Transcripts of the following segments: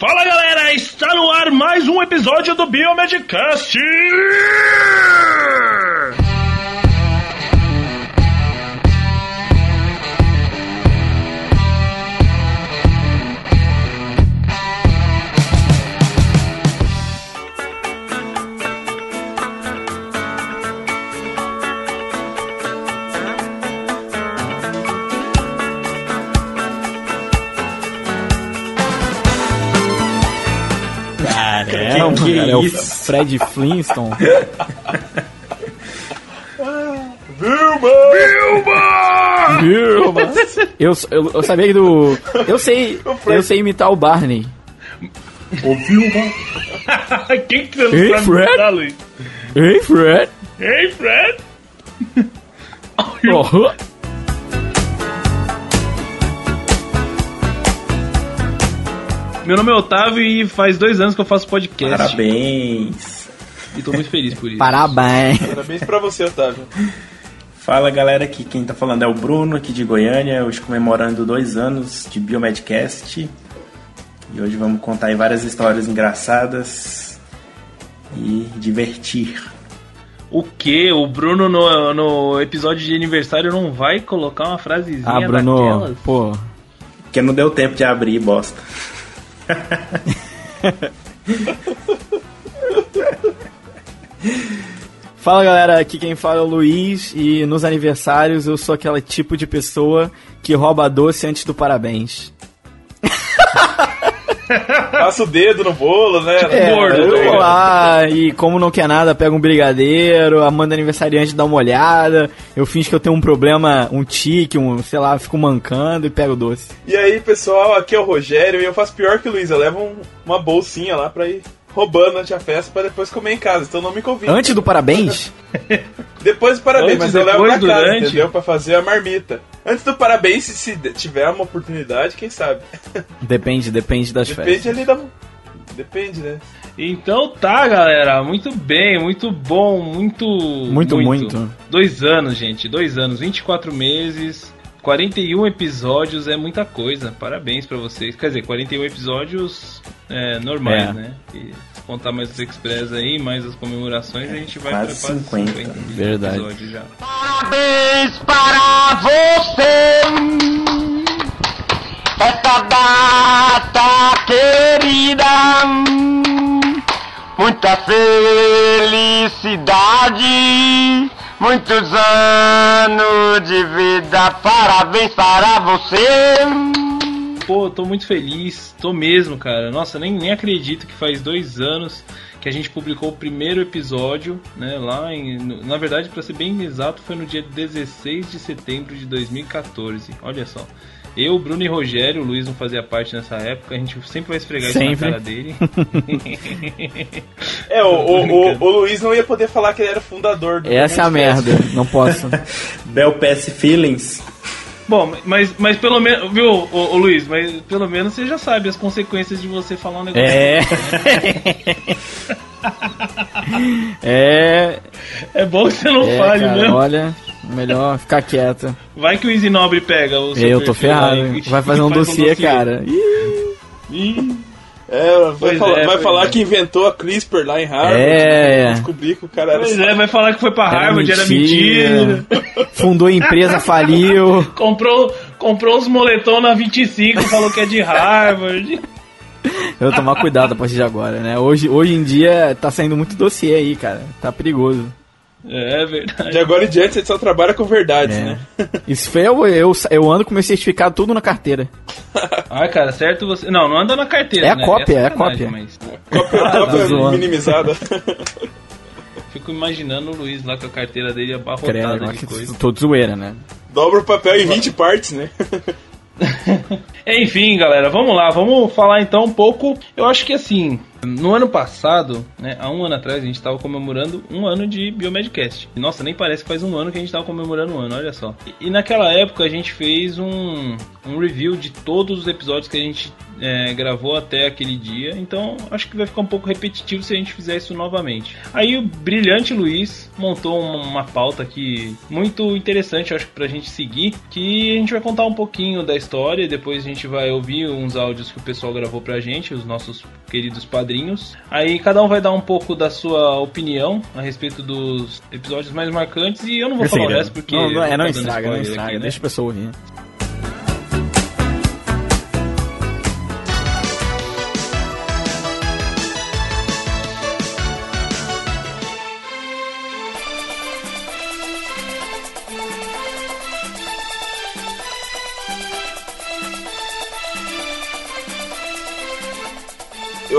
Fala galera, está no ar mais um episódio do Biomedcast! Que cara, é o isso? Fred Flintstone. Vilma! Eu, eu, eu sabia que do. Eu sei. Eu sei imitar o Barney. Ouviu uma? Quem que você não Ei, sabe Fred? imitar, Luiz? Ei, Fred! Ei, Fred! Oh, Meu nome é Otávio e faz dois anos que eu faço podcast. Parabéns. E tô muito feliz por isso. parabéns! Parabéns pra você, Otávio. Fala galera, aqui quem tá falando é o Bruno, aqui de Goiânia, hoje comemorando dois anos de Biomedcast. E hoje vamos contar aí várias histórias engraçadas e divertir. O que? O Bruno no, no episódio de aniversário não vai colocar uma frasezinha Ah, Bruno, daquelas? pô. Porque não deu tempo de abrir, bosta. Fala galera, aqui quem fala é o Luiz e nos aniversários eu sou aquele tipo de pessoa que rouba doce antes do parabéns. Passa o dedo no bolo, né? É, gordo, eu tá vou ligado? lá e como não quer nada, pega um brigadeiro, a manda aniversariante dá uma olhada, eu finge que eu tenho um problema, um tique, um, sei lá, fico mancando e pego o doce. E aí, pessoal, aqui é o Rogério e eu faço pior que o Luiz. Eu levo um- uma bolsinha lá pra ir roubando antes da festa pra depois comer em casa. Então não me convide. Antes do parabéns, Depois do parabéns, Antes, mas eu levo pra casa, durante. entendeu? Pra fazer a marmita. Antes do parabéns, se, se tiver uma oportunidade, quem sabe? depende, depende das Depende festas. ali da. Depende, né? Então tá, galera. Muito bem, muito bom, muito. Muito, muito. Dois anos, gente. Dois anos, 24 meses, 41 episódios é muita coisa. Parabéns pra vocês. Quer dizer, 41 episódios é, normais, É. né? E se contar mais os Express aí, mais as comemorações, a gente vai Quase pra quase 50. 50 Verdade. episódios já. Parabéns para você Esta data querida Muita felicidade Muitos anos de vida Parabéns para você Pô, tô muito feliz, tô mesmo, cara. Nossa, nem, nem acredito que faz dois anos que a gente publicou o primeiro episódio, né? Lá em. Na verdade, pra ser bem exato, foi no dia 16 de setembro de 2014. Olha só. Eu, Bruno e Rogério, o Luiz não fazia parte nessa época, a gente sempre vai esfregar isso Sempre. na cara dele. É, o, o, o, o Luiz não ia poder falar que ele era fundador do Essa é a merda, não posso. Bel Pass Feelings. Bom, mas, mas pelo menos, viu, ô, ô, Luiz, mas pelo menos você já sabe as consequências de você falar um negócio. É. é. É bom que você não é, fale, cara, né? Olha, melhor ficar quieto. Vai que o Easy Nobre pega o seu Eu tô ferrado. e- Vai fazer um faz dossiê, cara. Ih, É, vai, Pois falar, é, vai falar é. que inventou a CRISPR lá em Harvard. É. né? Descobrir que o cara era. pois é, vai falar que foi pra Harvard, era mentira. Fundou a empresa, faliu. Comprou, comprou os moletom na 25, falou que é de Harvard. Eu vou tomar cuidado a partir de agora, né? Hoje, hoje em dia tá saindo muito dossiê aí, cara. Tá perigoso. É verdade. De agora em diante você só trabalha com verdades, É. né? Isso foi eu, eu, eu ando com meu certificado tudo na carteira. Ah, cara, certo você. Não, não anda na carteira. É a né? cópia, é a sacanagem, cópia. Mas Cópia, Ah, cópia zoando. minimizada. fico imaginando o Luiz lá com a carteira dele abarrotada Credo, de que coisa. tô de zoeira, né? Dobra o papel em 20 partes, né? Enfim, galera, vamos lá, vamos falar então um pouco. Eu acho que assim, No ano passado, né, há um ano atrás, a gente estava comemorando um ano de Biomedcast. Nossa, nem parece que faz um ano que a gente estava comemorando um ano, olha só. E, e naquela época a gente fez um, um review de todos os episódios que a gente é, gravou até aquele dia, então acho que vai ficar um pouco repetitivo se a gente fizer isso novamente. Aí o brilhante Luiz montou uma, uma pauta aqui muito interessante, acho que pra gente seguir, que a gente vai contar um pouquinho da história, depois a gente vai ouvir uns áudios que o pessoal gravou pra gente, os nossos queridos padrinhos. Aí cada um vai dar um pouco da sua opinião a respeito dos episódios mais marcantes e eu não vou falar o resto porque Não, não, é, não estraga, não estraga. aqui, né? Deixa a pessoa ouvir.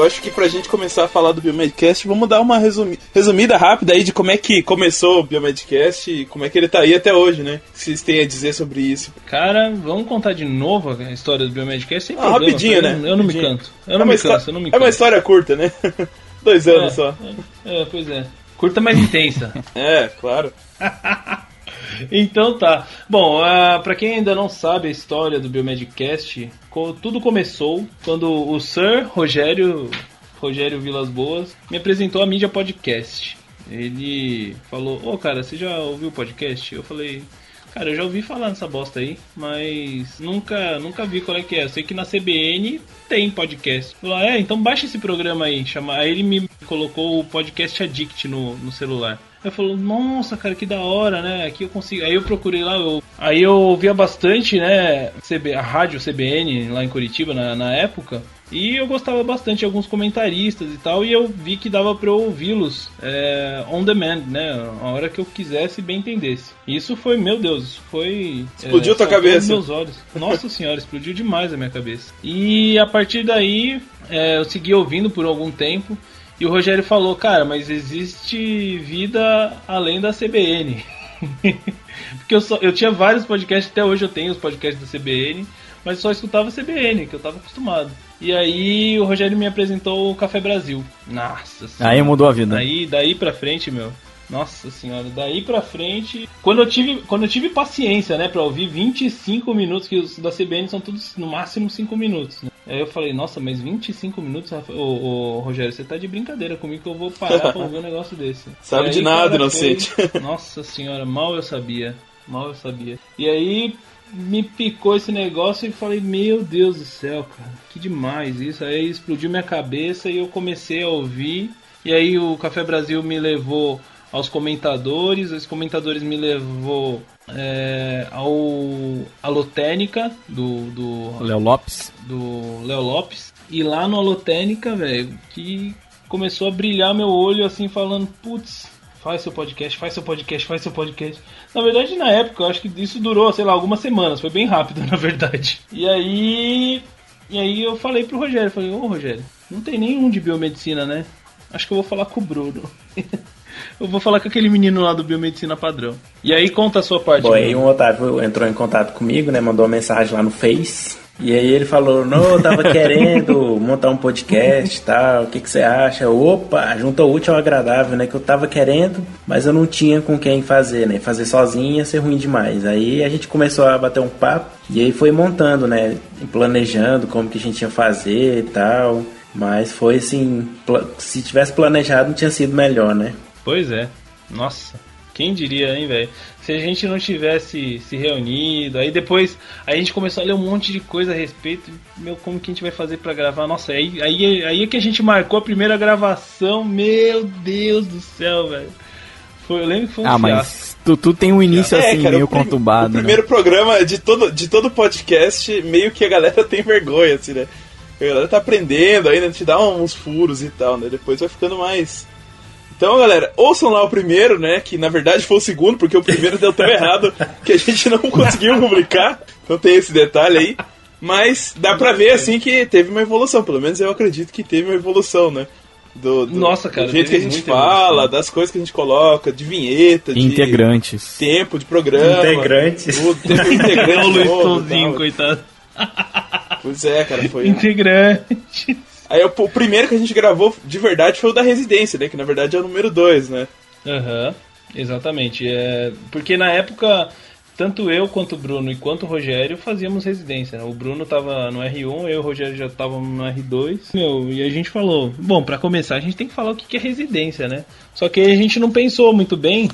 Eu acho que pra gente começar a falar do Biomedcast, vamos dar uma resumi- resumida rápida aí de como é que começou o Biomedcast e como é que ele tá aí até hoje, né? O que vocês têm a dizer sobre isso? Cara, vamos contar de novo a história do Biomedcast sem Ah, problema, rapidinho, eu né? não- Eu não me canto. Eu não é, me canso, eu não me é uma história curta, né? Dois anos só. É, é, pois é. Curta, mas intensa. É, claro. Então tá. Bom, uh, para quem ainda não sabe a história do Biomedcast, tudo começou quando o Sir Rogério, Rogério Vilas Boas, me apresentou a mídia podcast. Ele falou: Ô cara, você já ouviu o podcast? Eu falei. Cara, eu já ouvi falar nessa bosta aí, mas nunca, nunca vi qual é que é. Eu sei que na CBN tem podcast. Falou, ah, é, então baixa esse programa aí. Chama... Aí ele me colocou o podcast Addict no, no celular. Eu falou, nossa, cara, que da hora, né? Aqui eu consigo. Aí eu procurei lá, eu... aí eu ouvia bastante, né? CB... A rádio CBN lá em Curitiba na, na época. E eu gostava bastante de alguns comentaristas e tal, e eu vi que dava pra eu ouvi-los é, on demand, né? A hora que eu quisesse e bem entendesse. Isso foi, meu Deus, isso foi. Explodiu tua saltou cabeça. meus olhos. Nossa senhora, explodiu demais a minha cabeça. E a partir daí, é, eu segui ouvindo por algum tempo. E o Rogério falou, cara, mas existe vida além da CBN. Porque eu, só, eu tinha vários podcasts, até hoje eu tenho os podcasts da CBN, mas só escutava CBN, que eu tava acostumado. E aí o Rogério me apresentou o Café Brasil. Nossa senhora. Aí mudou a vida. Daí, daí pra frente, meu. Nossa senhora, daí pra frente. Quando eu tive, quando eu tive paciência, né, pra ouvir 25 minutos, que os da CBN são todos no máximo 5 minutos. Né? Aí eu falei, nossa, mas 25 minutos, Rafa- ô, ô, Rogério, você tá de brincadeira comigo que eu vou parar pra ouvir um negócio desse. Sabe E de aí, nada, inocente. foi- Nossa senhora, mal eu sabia. Mal eu sabia. E aí me picou esse negócio e falei, meu Deus do céu, cara, que demais isso. Aí explodiu minha cabeça e eu comecei a ouvir. E aí o Café Brasil me levou aos comentadores, os comentadores me levou é, ao Alotênica do, do Léo Lopes. do Léo Lopes. E lá no Alotênica, velho, que começou a brilhar meu olho assim, falando, putz, faz seu podcast, faz seu podcast, faz seu podcast. Na verdade, na época, eu acho que isso durou, sei lá, algumas semanas, foi bem rápido, na verdade. E aí. E aí eu falei pro Rogério, falei, ô Rogério, não tem nenhum de biomedicina, né? Acho que eu vou falar com o Bruno. eu vou falar com aquele menino lá do Biomedicina Padrão. E aí conta a sua parte. Bom, aí um Otávio entrou em contato comigo, né? Mandou uma mensagem lá no Face. E aí ele falou, não, eu tava querendo montar um podcast e tal, o que, que você acha? Opa, junta o útil ao agradável, né? Que eu tava querendo, mas eu não tinha com quem fazer, né? Fazer sozinho ia ser ruim demais. Aí a gente começou a bater um papo e aí foi montando, né? Planejando como que a gente ia fazer e tal. Mas foi assim, se tivesse planejado não tinha sido melhor, né? Pois é. Nossa, quem diria, hein, velho? Se a gente não tivesse se reunido, aí depois a gente começou a ler um monte de coisa a respeito, meu, como que a gente vai fazer pra gravar? Nossa, aí, aí, aí é que a gente marcou a primeira gravação, meu Deus do céu, velho. Foi, eu lembro que foi um Ah, fiasco. mas tu, tu tem um início assim, meio É, o prim- conturbado. O né? primeiro programa de todo, de todo podcast, meio que a galera tem vergonha, assim, né? A galera tá aprendendo ainda, te dá uns furos e tal, né? Depois vai ficando mais. Então, galera, ouçam lá o primeiro, né? Que na verdade foi o segundo, porque o primeiro deu tão errado que a gente não conseguiu publicar. Então tem esse detalhe aí. Mas dá pra ver, assim, que teve uma evolução. Pelo menos eu acredito que teve uma evolução, né? Do, do- Nossa, cara, do jeito que a gente fala, evolução. das coisas que a gente coloca, de vinheta, de Integrantes. tempo de programa. Integrantes. O tempo É integrante o Luiz Tonzinho, coitado. Pois é, cara, foi. Integrante. Aí o, primeiro que a gente gravou de verdade foi o da Residência, né? Que na verdade é o número 2, né? Aham, exatamente. É, porque na época, tanto eu quanto o Bruno e quanto o Rogério fazíamos residência. né? O Bruno tava no R1, eu e o Rogério já estávamos no R2. Meu, e a gente falou, bom, pra começar a gente tem que falar o que é residência, né? Só que a gente não pensou muito bem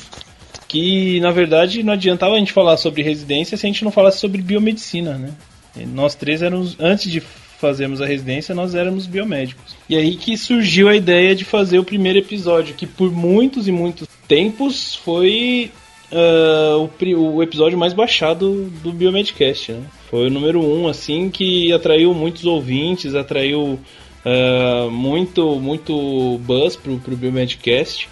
que, na verdade, não adiantava a gente falar sobre residência se a gente não falasse sobre biomedicina, né? E Nós três éramos, antes de fazermos a residência, nós éramos biomédicos. E aí que surgiu a ideia de fazer o primeiro episódio, que por muitos e muitos tempos foi ah, o, o episódio mais baixado do Biomedcast, né? Foi o número um, assim, que atraiu muitos ouvintes, atraiu ah, muito, muito buzz pro, pro Biomedcast,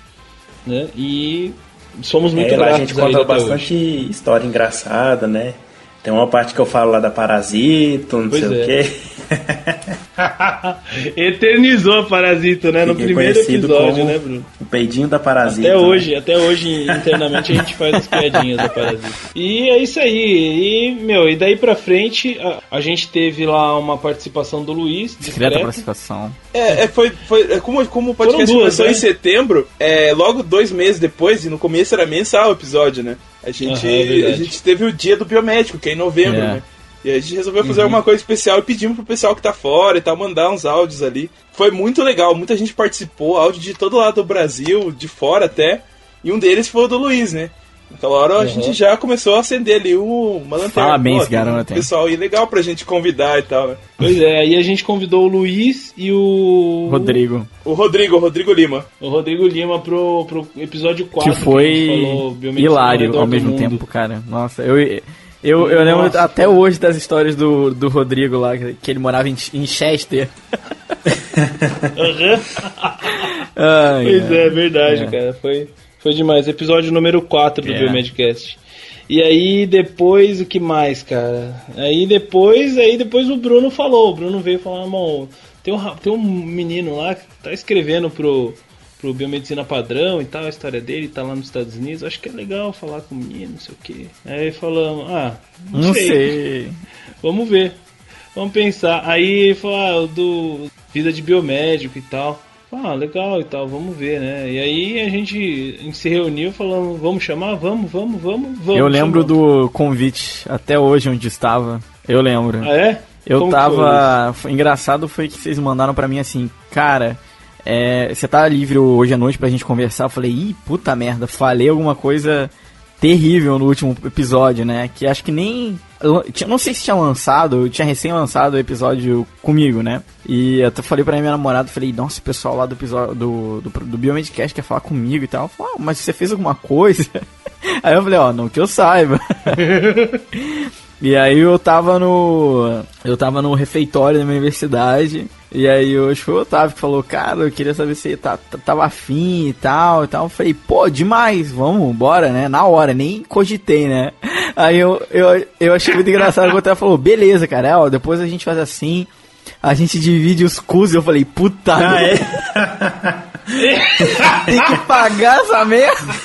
né? E somos muito é, a gratos gente a ele conta bastante hoje. história engraçada, né? Tem uma parte que eu falo lá da Parasito, não Pois sei é. o quê. Eternizou a Parasita, né? No Fiquei primeiro episódio, como né, Bruno? O peidinho da Parasita. Até né? hoje, até hoje, internamente, a gente faz as piadinhas da Parasita. E é isso aí. E, meu, e daí pra frente, a, a gente teve lá uma participação do Luiz, Discreta participação. É, é, foi, foi é, como, como o podcast duas, começou né? em setembro, é, logo dois meses depois, e no começo era mensal o episódio, né? A gente, Aham, é a gente teve o dia do biomédico, que é em novembro, É. né? E a gente resolveu Uhum. fazer alguma coisa especial e pedimos pro pessoal que tá fora e tal, mandar uns áudios ali. Foi muito legal, muita gente participou, áudio de todo lado do Brasil, de fora até, e um deles foi o do Luiz, né? Naquela hora a Uhum. gente já começou a acender ali o- uma lanterna. Garoto, hein? Pessoal, e legal pra gente convidar e tal, né? Pois é, aí a gente convidou o Luiz e o. Rodrigo. O Rodrigo, o Rodrigo Lima. O Rodrigo Lima pro, pro episódio 4. Que a gente foi falou, biomedicina ao hilário ao mesmo mundo. tempo, cara. Nossa, eu, eu, eu lembro Nossa, até hoje das histórias do, do Rodrigo lá, que ele morava em, em Chester. Ai, Pois ai. é, verdade, É. cara. Foi, foi demais. Episódio número 4 do É. Biomedcast. E aí depois o que mais, cara? Aí depois, aí depois o Bruno falou. O Bruno veio falar, irmão, tem um, tem um menino lá que tá escrevendo pro, pro Biomedicina Padrão e tal, a história dele, tá lá nos Estados Unidos. Acho que é legal falar com o menino, não sei o quê. Aí falamos, ah, não, Não sei. sei. Vamos ver. Vamos pensar. Aí ele falou, ah, do vida de biomédico e tal. Ah, legal e tal, vamos ver, né? E aí a gente, a gente se reuniu falando, vamos chamar? Vamos, vamos, vamos, vamos. Eu lembro chamamos. do convite, até hoje onde estava. Eu lembro. Ah, é? Eu Como tava. foi engraçado foi que vocês mandaram pra mim assim, cara. É, você tá livre hoje à noite pra gente conversar? Eu falei, ih, puta merda, falei alguma coisa terrível no último episódio, né? Que acho que nem. eu não sei se tinha lançado, eu tinha recém lançado o episódio comigo, né? E eu até falei pra minha namorada, falei, nossa, o pessoal lá do episódio do, do, do Biomedcast quer falar comigo e tal. Falou, ah, mas você fez alguma coisa? Aí eu falei, ó, não que eu saiba. E aí eu tava no. Eu tava no refeitório da minha universidade. E aí hoje foi o Otávio que falou, cara, eu queria saber se tá, tá- tava afim e tal e tal. Eu falei, pô, demais, vamos, bora, né? Na hora, nem cogitei, né? Aí eu, eu, eu achei muito engraçado o Otávio falou, beleza, cara, ó, depois a gente faz assim, a gente divide os cus. Eu falei, puta, Ah, é? tem que pagar essa merda.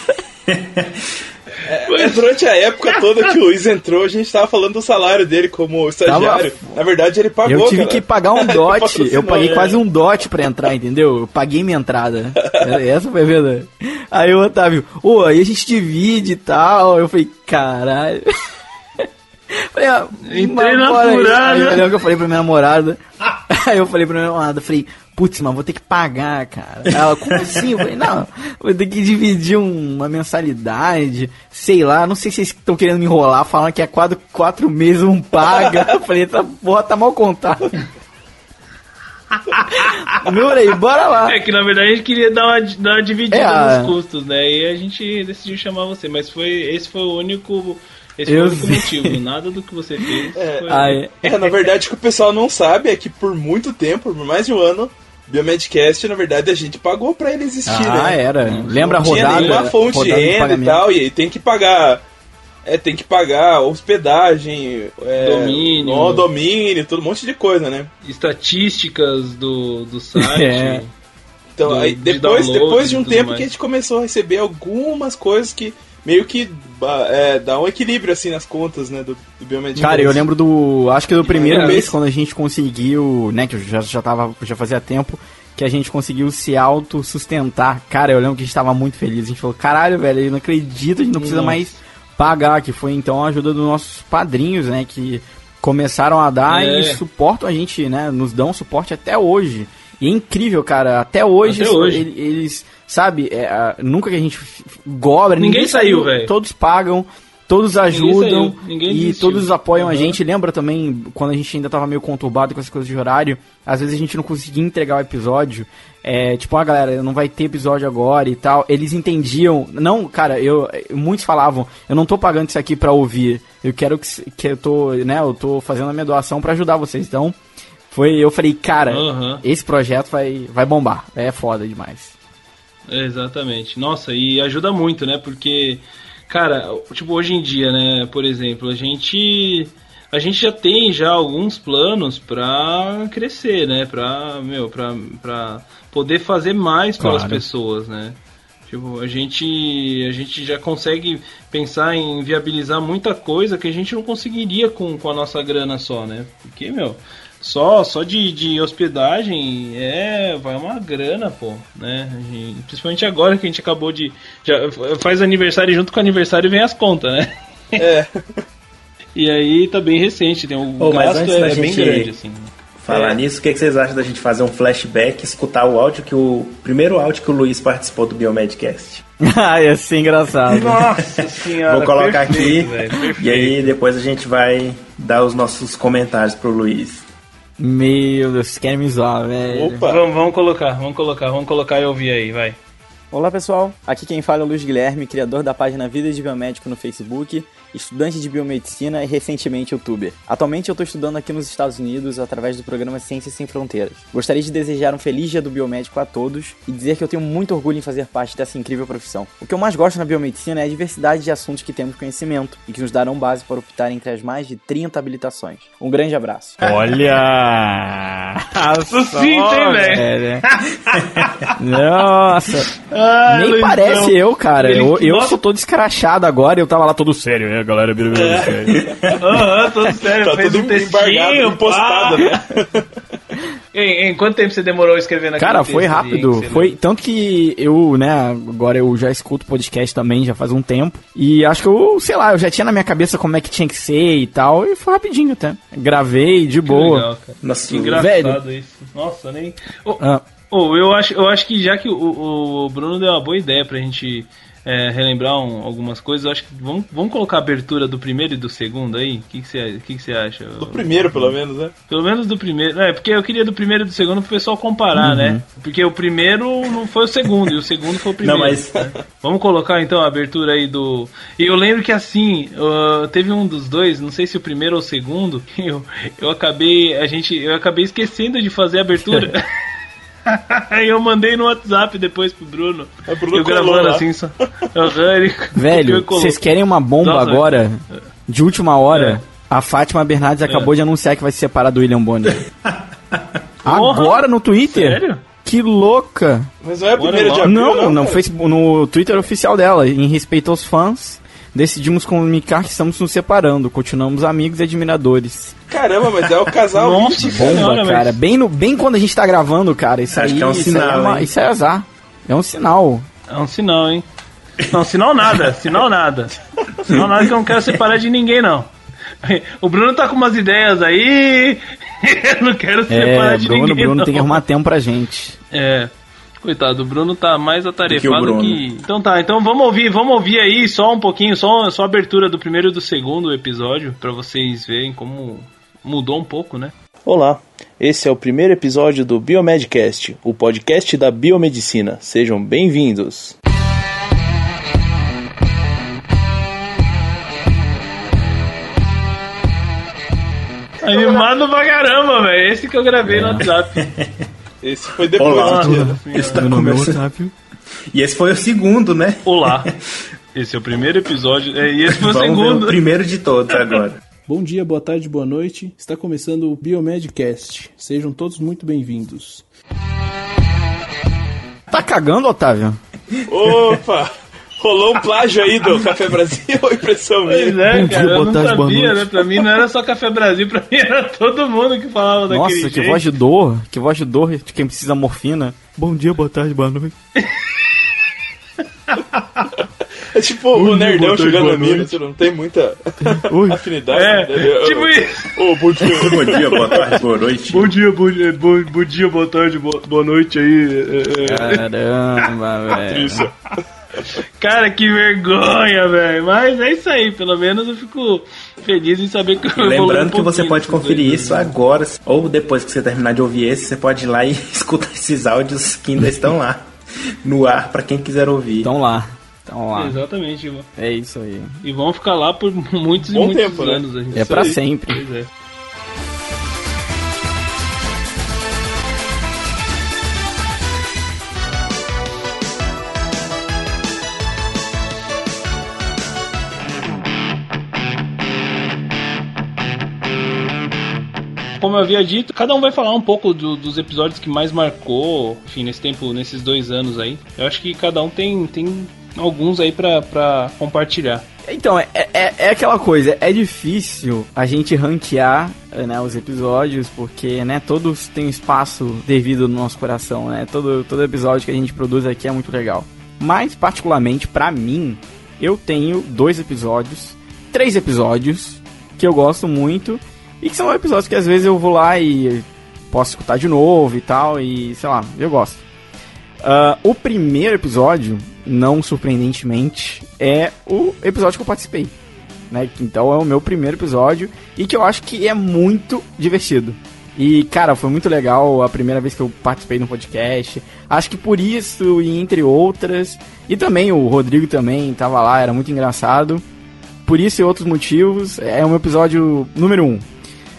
É, durante a época toda que o Luiz entrou, a gente tava falando do salário dele como estagiário. Na verdade, ele pagou, Eu tive cara. que pagar um Ele dot. eu paguei é. quase um dot pra entrar, entendeu? Eu paguei minha entrada. Essa foi a verdade. Aí o Otávio, ô, aí a gente divide e tal. Eu falei, caralho. Falei, ah, Entrei na bora aí. furada. Aí eu falei pra minha namorada. Aí eu falei pra minha namorada, falei, putz, mas vou ter que pagar, cara. Ela, como assim? Eu falei, não, vou ter que dividir um- uma mensalidade, sei lá, não sei se vocês estão querendo me enrolar, falando que é quatro, quatro meses um paga. Eu falei, essa porra tá mal contada. Aí, bora lá. É que na verdade a gente queria dar uma, dar uma dividida É, nos custos, né? E a gente decidiu chamar você, mas foi esse foi o único. Esse Eu foi o motivo. Nada do que você fez. foi- Aí, É, na verdade, o que o pessoal não sabe é que por muito tempo, por mais de um ano, Biomedcast, na verdade, a gente pagou pra ele existir, ah, né? era. Lembra a Não tinha rodada? nenhuma fonte de renda e tal, e aí tem que pagar. É, tem que pagar hospedagem, é, Domínio. ó, domínio, todo um monte de coisa, né? Estatísticas do, do site. É. Então, Do- aí, de depois, download depois de um tempo mais. que a gente começou a receber algumas coisas que meio que é, dá um equilíbrio assim nas contas, né, do, do Cara, eu lembro do. Acho que do primeiro mês, quando a gente conseguiu, né? Que eu já, já tava. Já fazia tempo que a gente conseguiu se autossustentar. Cara, eu lembro que a gente tava muito feliz. A gente falou, caralho, velho, eu não acredito, a gente não precisa Nossa. mais pagar. Que foi então a ajuda dos nossos padrinhos, né? Que começaram a dar É. e suportam a gente, né? Nos dão suporte até hoje. E é incrível, cara. Até hoje, Até hoje. ele- eles, sabe, é, nunca que a gente f- cobra. Ninguém saiu, velho. Todos pagam, todos ajudam saiu, ninguém e todos apoiam a Uhum. gente. Lembra também quando a gente ainda tava meio conturbado com essas coisas de horário? Às vezes a gente não conseguia entregar o episódio. É, tipo, ah, galera, não vai ter episódio agora e tal. Eles entendiam. Não, cara, eu muitos falavam, eu não tô pagando isso aqui pra ouvir. Eu quero que, que eu tô, né, eu tô fazendo a minha doação pra ajudar vocês. Então, foi, eu falei, cara, Aham. esse projeto vai, vai bombar. É foda demais. Exatamente. Nossa, e ajuda muito, né? Porque, cara, tipo, hoje em dia, né, por exemplo, a gente a gente já tem já alguns planos pra crescer, né? Pra, meu, pra, pra poder fazer mais pelas Claro. pessoas, né? Tipo, a gente, a gente já consegue pensar em viabilizar muita coisa que a gente não conseguiria com, com a nossa grana só, né? Porque, meu, só, só de, de hospedagem é vai uma grana, pô, né? Gente- principalmente agora que a gente acabou de. Já faz aniversário e junto com o aniversário vem as contas, né? É. E aí tá bem recente, tem um mas gasto antes é, da é bem gente- grande, assim. Falar É. nisso, o que, que vocês acham da gente fazer um flashback, escutar o áudio que o. Primeiro áudio que o Luiz participou do Biomedcast. ah, ia ser engraçado. Nossa senhora. Vou colocar aqui perfeito, velho, perfeito. e aí depois a gente vai dar os nossos comentários pro Luiz. Meu Deus, vocês querem me zoar, velho. Opa. Vamos, vamos colocar, vamos colocar, vamos colocar e ouvir aí, vai. Olá pessoal, aqui quem fala é o Luiz Guilherme, criador da página Vida de Biomédico no Facebook, estudante de biomedicina e recentemente youtuber. Atualmente eu estou estudando aqui nos Estados Unidos através do programa Ciências Sem Fronteiras. Gostaria de desejar um feliz dia do biomédico a todos e dizer que eu tenho muito orgulho em fazer parte dessa incrível profissão. O que eu mais gosto na biomedicina é a diversidade de assuntos que temos conhecimento e que nos darão base para optar entre as mais de 30 habilitações. Um grande abraço. Olha! Sucinto, hein, velho? Nossa! Ah, Nem Luizão. parece eu, cara. Ele- Eu, eu Nossa. sou todo escrachado agora e eu tava lá todo sério, né, galera? Vira, sério. Aham, todo sério, Tá fez tudo um textinho, pá. né? Em, em quanto tempo você demorou escrevendo aquele Cara, foi rápido. Foi tanto que eu, né, agora eu já escuto podcast também já faz um tempo. E acho que eu, sei lá, eu já tinha na minha cabeça como é que tinha que ser e tal. E foi rapidinho até. Gravei de Que boa. legal, cara. Nossa, Que engraçado isso. Nossa, nem. Ô, Ah, ô, eu, acho, eu acho que já que o, o Bruno deu uma boa ideia pra gente é, relembrar um- algumas coisas, eu acho que vamos, vamos colocar a abertura do primeiro e do segundo aí? O que, que, você, que, que você acha? Do primeiro, pelo menos, né? Pelo menos do primeiro. É, porque eu queria do primeiro e do segundo pro pessoal comparar, né? Porque o primeiro não foi o segundo, e o segundo foi o primeiro. Não, mas- né? Vamos colocar então a abertura aí do. E eu lembro que assim, uh, teve um dos dois, não sei se o primeiro ou o segundo, eu, eu acabei. A gente. Eu acabei esquecendo de fazer a abertura. Aí eu mandei no WhatsApp depois pro Bruno. O Bruno eu colou gravando lá. assim só. Velho, vocês querem uma bomba Nossa, agora? De última hora? É. A Fátima Bernardes acabou de anunciar que vai se separar do William Bonner. Agora no Twitter? Sério? Que louca! Mas não é a primeira de lá. abril, Não, não? Facebook, no Twitter oficial dela, em respeito aos fãs, decidimos comunicar que estamos nos separando, continuamos amigos e admiradores. Caramba, mas é o casal Nossa, 20, cara. Bomba, Senhora, mas- cara. Bem, no, bem quando a gente tá gravando, cara. Isso Acho aí, que é um isso, sinal, aí é uma- isso é azar. É um sinal. É um sinal, hein? Não, sinal nada, sinal nada. Sinal nada que eu não quero separar de ninguém, não. O Bruno tá com umas ideias aí. Eu não quero separar É, de Bruno, ninguém. Bruno não. tem que arrumar tempo pra gente. É. Coitado, o Bruno tá mais atarefado Bruno. que, Então tá, então vamos ouvir, vamos ouvir aí só um pouquinho, só, só a abertura do primeiro e do segundo episódio, pra vocês verem como mudou um pouco, né? Olá, esse é o primeiro episódio do Biomedcast, o podcast da biomedicina. Sejam bem-vindos. Animado pra caramba, velho. Esse que eu gravei no WhatsApp. Esse foi depois Olá. do dia. Isso tá Meu nome é. Otávio. E esse foi o segundo, né? Olá. Esse é o primeiro episódio. É, e esse foi o Vamos ver segundo. o primeiro de todos agora. Bom dia, boa tarde, boa noite. Está começando o Biomedcast. Sejam todos muito bem-vindos. Tá cagando, Otávio? Opa! Rolou um plágio aí do Café Brasil ou impressão Pois minha? é, Bom cara, dia, eu boa não tarde, boa sabia, noite. né? Pra mim não era só Café Brasil, pra mim era todo mundo que falava daquele Nossa, que jeito. voz de dor, que voz de dor de quem precisa morfina. Bom dia, boa tarde, boa noite. É tipo o nerdão anime, noite. você não tem muita Oi. afinidade. É, né? tipo isso. Ô, bom dia. Bom dia, boa tarde, boa noite. Bom dia, bom dia, bom, bom dia, boa tarde, boa, boa noite aí. é, é. Caramba, velho. Isso. Cara, que vergonha, velho. Mas é isso aí, pelo menos eu fico feliz em saber que eu evolui um Lembrando que você pode conferir dois isso anos. agora, ou depois que você terminar de ouvir esse, você pode ir lá e escutar esses áudios que ainda estão lá no ar pra quem quiser ouvir. Então lá. Então lá. Exatamente, Ivan. É isso aí. E vão ficar lá por muitos Bom e muitos tempo, né? anos. A gente É pra sabe. sempre. Pois é. Como eu havia dito, cada um vai falar um pouco do- dos episódios que mais marcou, enfim, nesse tempo, nesses dois anos aí. Eu acho que cada um tem, tem alguns aí pra compartilhar. Então, é, é, é aquela coisa, é difícil a gente ranquear né, os episódios, porque né, todos têm espaço devido no nosso coração, né? Todo, todo episódio que a gente produz aqui é muito legal. Mas, particularmente, pra mim, eu tenho dois episódios, três episódios, que eu gosto muito, e que são episódios que às vezes eu vou lá e posso escutar de novo e tal, e sei lá, eu gosto. Ah, o primeiro episódio, não surpreendentemente, é o episódio que eu participei. Né? Então é o meu primeiro episódio e que eu acho que é muito divertido. E, cara, foi muito legal a primeira vez que eu participei no podcast. Acho que por isso, e entre outras. E também o Rodrigo também tava lá, era muito engraçado. Por isso e outros motivos, é meu episódio número 1. Um.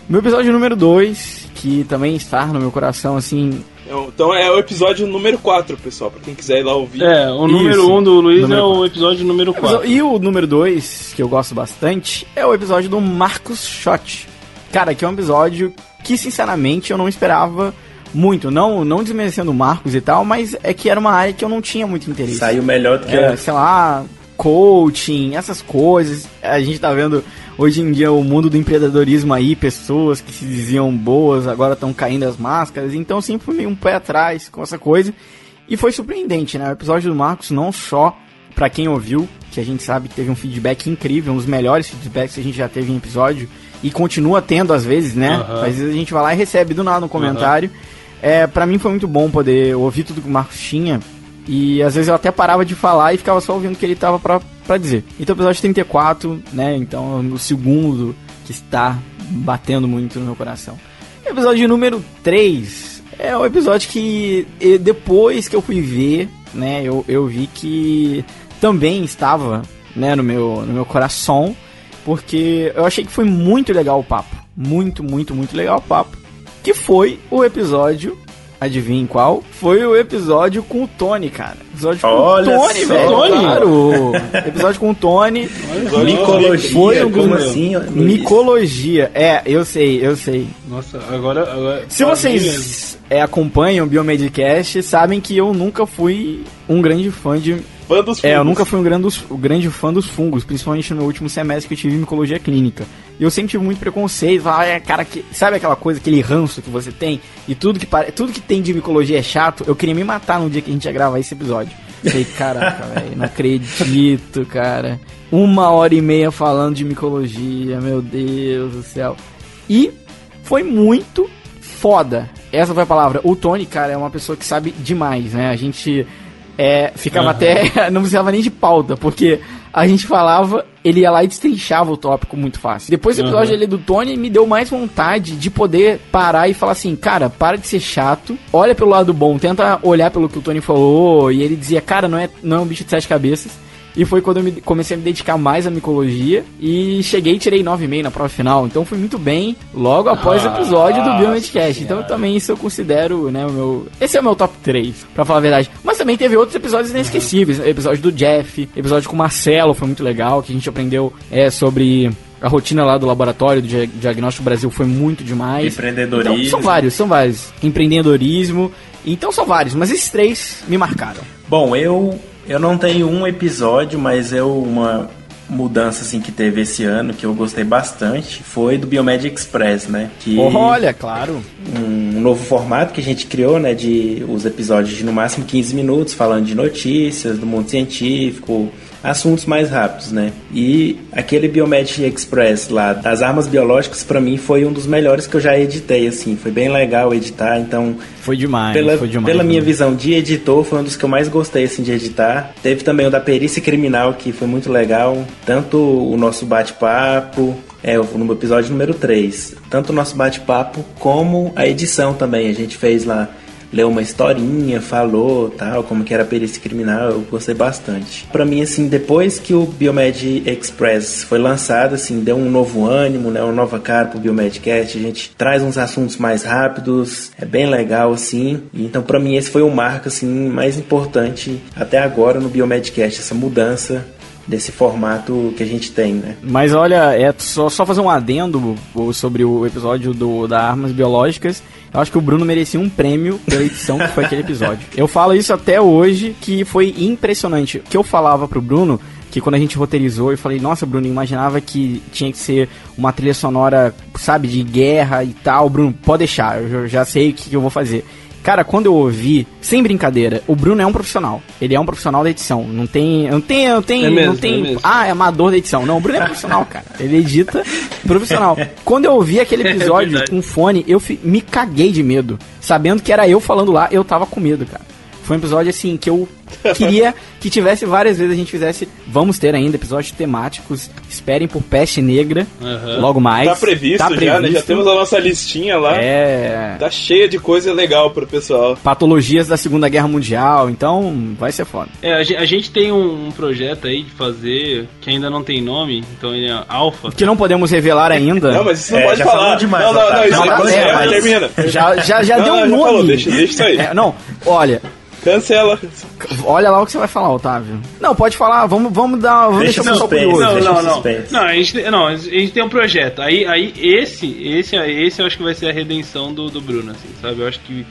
Meu episódio número 2, que também está no meu coração, assim, Então é o episódio número 4, pessoal, pra quem quiser ir lá ouvir. É, o número Isso. 1 um do Luiz Número é o episódio número 4. E o número 2, que eu gosto bastante, é o episódio do Marcos Shot. Cara, que é um episódio que, sinceramente, eu não esperava muito. Não, não desmerecendo o Marcos e tal, mas é que era uma área que eu não tinha muito interesse. Saiu melhor do que É, a sei lá, coaching, essas coisas. A gente tá vendo hoje em dia o mundo do empreendedorismo aí, pessoas que se diziam boas, agora estão caindo as máscaras. Então sempre fui meio um pé atrás com essa coisa. E foi surpreendente, né? O episódio do Marcos não só pra quem ouviu, que a gente sabe que teve um feedback incrível, um dos melhores feedbacks que a gente já teve em episódio e continua tendo às vezes, né? Aham. Às vezes a gente vai lá e recebe do nada um comentário. É, para mim foi muito bom poder ouvir tudo que o Marcos tinha e às vezes eu até parava de falar e ficava só ouvindo o que ele tava pra, pra dizer. Então, episódio 34, né? Então, o segundo que está batendo muito no meu coração. Episódio número 3 é o episódio que depois que eu fui ver, né? Eu, eu vi que também estava né, no, meu, no meu coração, porque eu achei que foi muito legal o papo. Muito, muito, muito legal o papo. Que foi o episódio Adivinha qual? Foi o episódio com o Tony, cara. Episódio Olha com o Tony, só. velho. Tony? Claro. episódio com o Tony. Micologia, Foi um como assim? Luiz? Micologia. É, eu sei, eu sei. Nossa, agora. agora Se vocês é, acompanham o Biomedcast, sabem que eu nunca fui um grande fã de. Fã dos É, eu fungos. nunca fui um grande, um grande fã dos fungos, principalmente no meu último semestre que eu tive micologia clínica. E eu sempre tive muito preconceito, falava, é, cara, que, sabe aquela coisa, aquele ranço que você tem? E tudo que, pare- tudo que tem de micologia é chato, eu queria me matar no dia que a gente ia gravar esse episódio. Falei, caraca, velho, não acredito, cara. Uma hora e meia falando de micologia, meu Deus do céu. E foi muito foda. Essa foi a palavra. O Tony, cara, é uma pessoa que sabe demais, né? A gente é, ficava até. Não precisava nem de pauta, porque a gente falava, ele ia lá e destrinchava o tópico muito fácil. Depois do episódio ali do Tony, me deu mais vontade de poder parar e falar assim, cara, para de ser chato, olha pelo lado bom, tenta olhar pelo que o Tony falou, e ele dizia, cara, não é, não é um bicho de sete cabeças. E foi quando eu me- comecei a me dedicar mais à micologia e cheguei e tirei 9,5 na prova final. Então fui muito bem logo após o episódio do Biomedcast. Então também isso eu considero, né, o meu... Esse é o meu top 3, pra falar a verdade. Mas também teve outros episódios inesquecíveis. Episódio do Jeff, episódio com o Marcelo, foi muito legal, que a gente aprendeu é, sobre... A rotina lá do laboratório do Dia- Diagnóstico Brasil foi muito demais. Empreendedorismo. Então, são vários, são vários. Empreendedorismo. Então são vários, mas esses três me marcaram. Bom, eu Eu não tenho um episódio, mas eu uma mudança assim que teve esse ano que eu gostei bastante foi do Biomed Express, né? Que Olha, claro. um novo formato que a gente criou, né, de os episódios de no máximo 15 minutos falando de notícias do mundo científico, assuntos mais rápidos, né? E aquele Biomed Express lá das armas biológicas pra mim foi um dos melhores que eu já editei assim, foi bem legal editar, então Foi demais, pela, foi demais. pela minha né? visão de editor, foi um dos que eu mais gostei assim, de editar. Teve também o da perícia criminal, que foi muito legal. Tanto o nosso bate-papo, é, no episódio número 3. Tanto o nosso bate-papo como a edição também. A gente fez lá, leu uma historinha, falou tal, como que era a perícia criminal, eu gostei bastante. Pra mim, assim, depois que o Biomed Express foi lançado, assim, deu um novo ânimo, né, uma nova cara pro Biomedcast, a gente traz uns assuntos mais rápidos, é bem legal, assim. Então, pra mim, esse foi o marco, assim, mais importante até agora no Biomedcast, essa mudança desse formato que a gente tem, né? Mas olha, é só, só fazer um adendo sobre o episódio do, da Armas Biológicas. Eu acho que o Bruno merecia um prêmio pela edição que foi aquele episódio. Eu falo isso até hoje, que foi impressionante. O que eu falava pro Bruno, que quando a gente roteirizou, eu falei, nossa, Bruno, imaginava que tinha que ser uma trilha sonora, sabe, de guerra e tal. Bruno, pode deixar, eu já sei o que eu vou fazer. Cara, quando eu ouvi, sem brincadeira, o Bruno é um profissional. Ele é um profissional da edição. Não tem. Não tem. Não tem. É mesmo, não tem é ah, é amador da edição. Não, o Bruno é profissional, cara. Ele edita profissional. Quando eu ouvi aquele episódio É com fone, eu me caguei de medo. Sabendo que era eu falando lá, eu tava com medo, cara. Foi um episódio assim que eu queria que tivesse várias vezes a gente fizesse. Vamos ter ainda episódios temáticos. Esperem por Peste Negra Aham. logo mais. Tá previsto, já, né? Já temos a nossa listinha lá. É. Tá cheia de coisa legal pro pessoal. Patologias da Segunda Guerra Mundial, então vai ser foda. É, a gen- a gente tem um, projeto aí de fazer que ainda não tem nome, então ele é Alpha. Que não podemos revelar ainda. Não, mas isso não É, pode já falar. falou demais, não, não, não, isso Não, tá é, mas- termina. Já, já, já Não, deu um já nome. falou, deixa- deixa isso aí. É, não, olha, Cancela. olha lá o que você vai falar, Otávio. Não, pode falar, vamos, vamos dar. Vamos Deixa deixar o pessoal suspense, curioso. Não, deixa não, não. Não, a gente, não, a gente tem um projeto. Aí, aí esse, esse, esse eu acho que vai ser a redenção do, do Bruno, assim, sabe? Eu acho que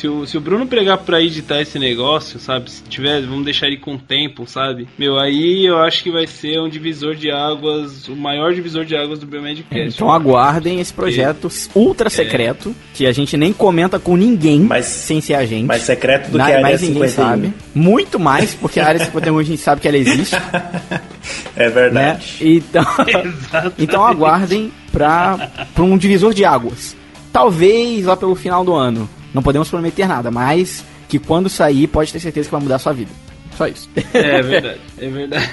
se o, se o Bruno pregar pra editar esse negócio, sabe? Se tiver, vamos deixar ele com tempo, sabe? Meu, aí eu acho que vai ser um divisor de águas, o maior divisor de águas do Biomedcast. Então aguardem esse projeto ultra secreto, que a gente nem comenta com ninguém, Mas- sem ser a gente. Mais secreto do Na- que a área mais ninguém 51. sabe. Muito mais, porque a área 51 a gente sabe que ela existe, É né? verdade. Então, Exatamente. então aguardem pra, pra um divisor de águas. Talvez lá pelo final do ano. Não podemos prometer nada, mas que quando sair pode ter certeza que vai mudar a sua vida. Só isso. É verdade, é verdade.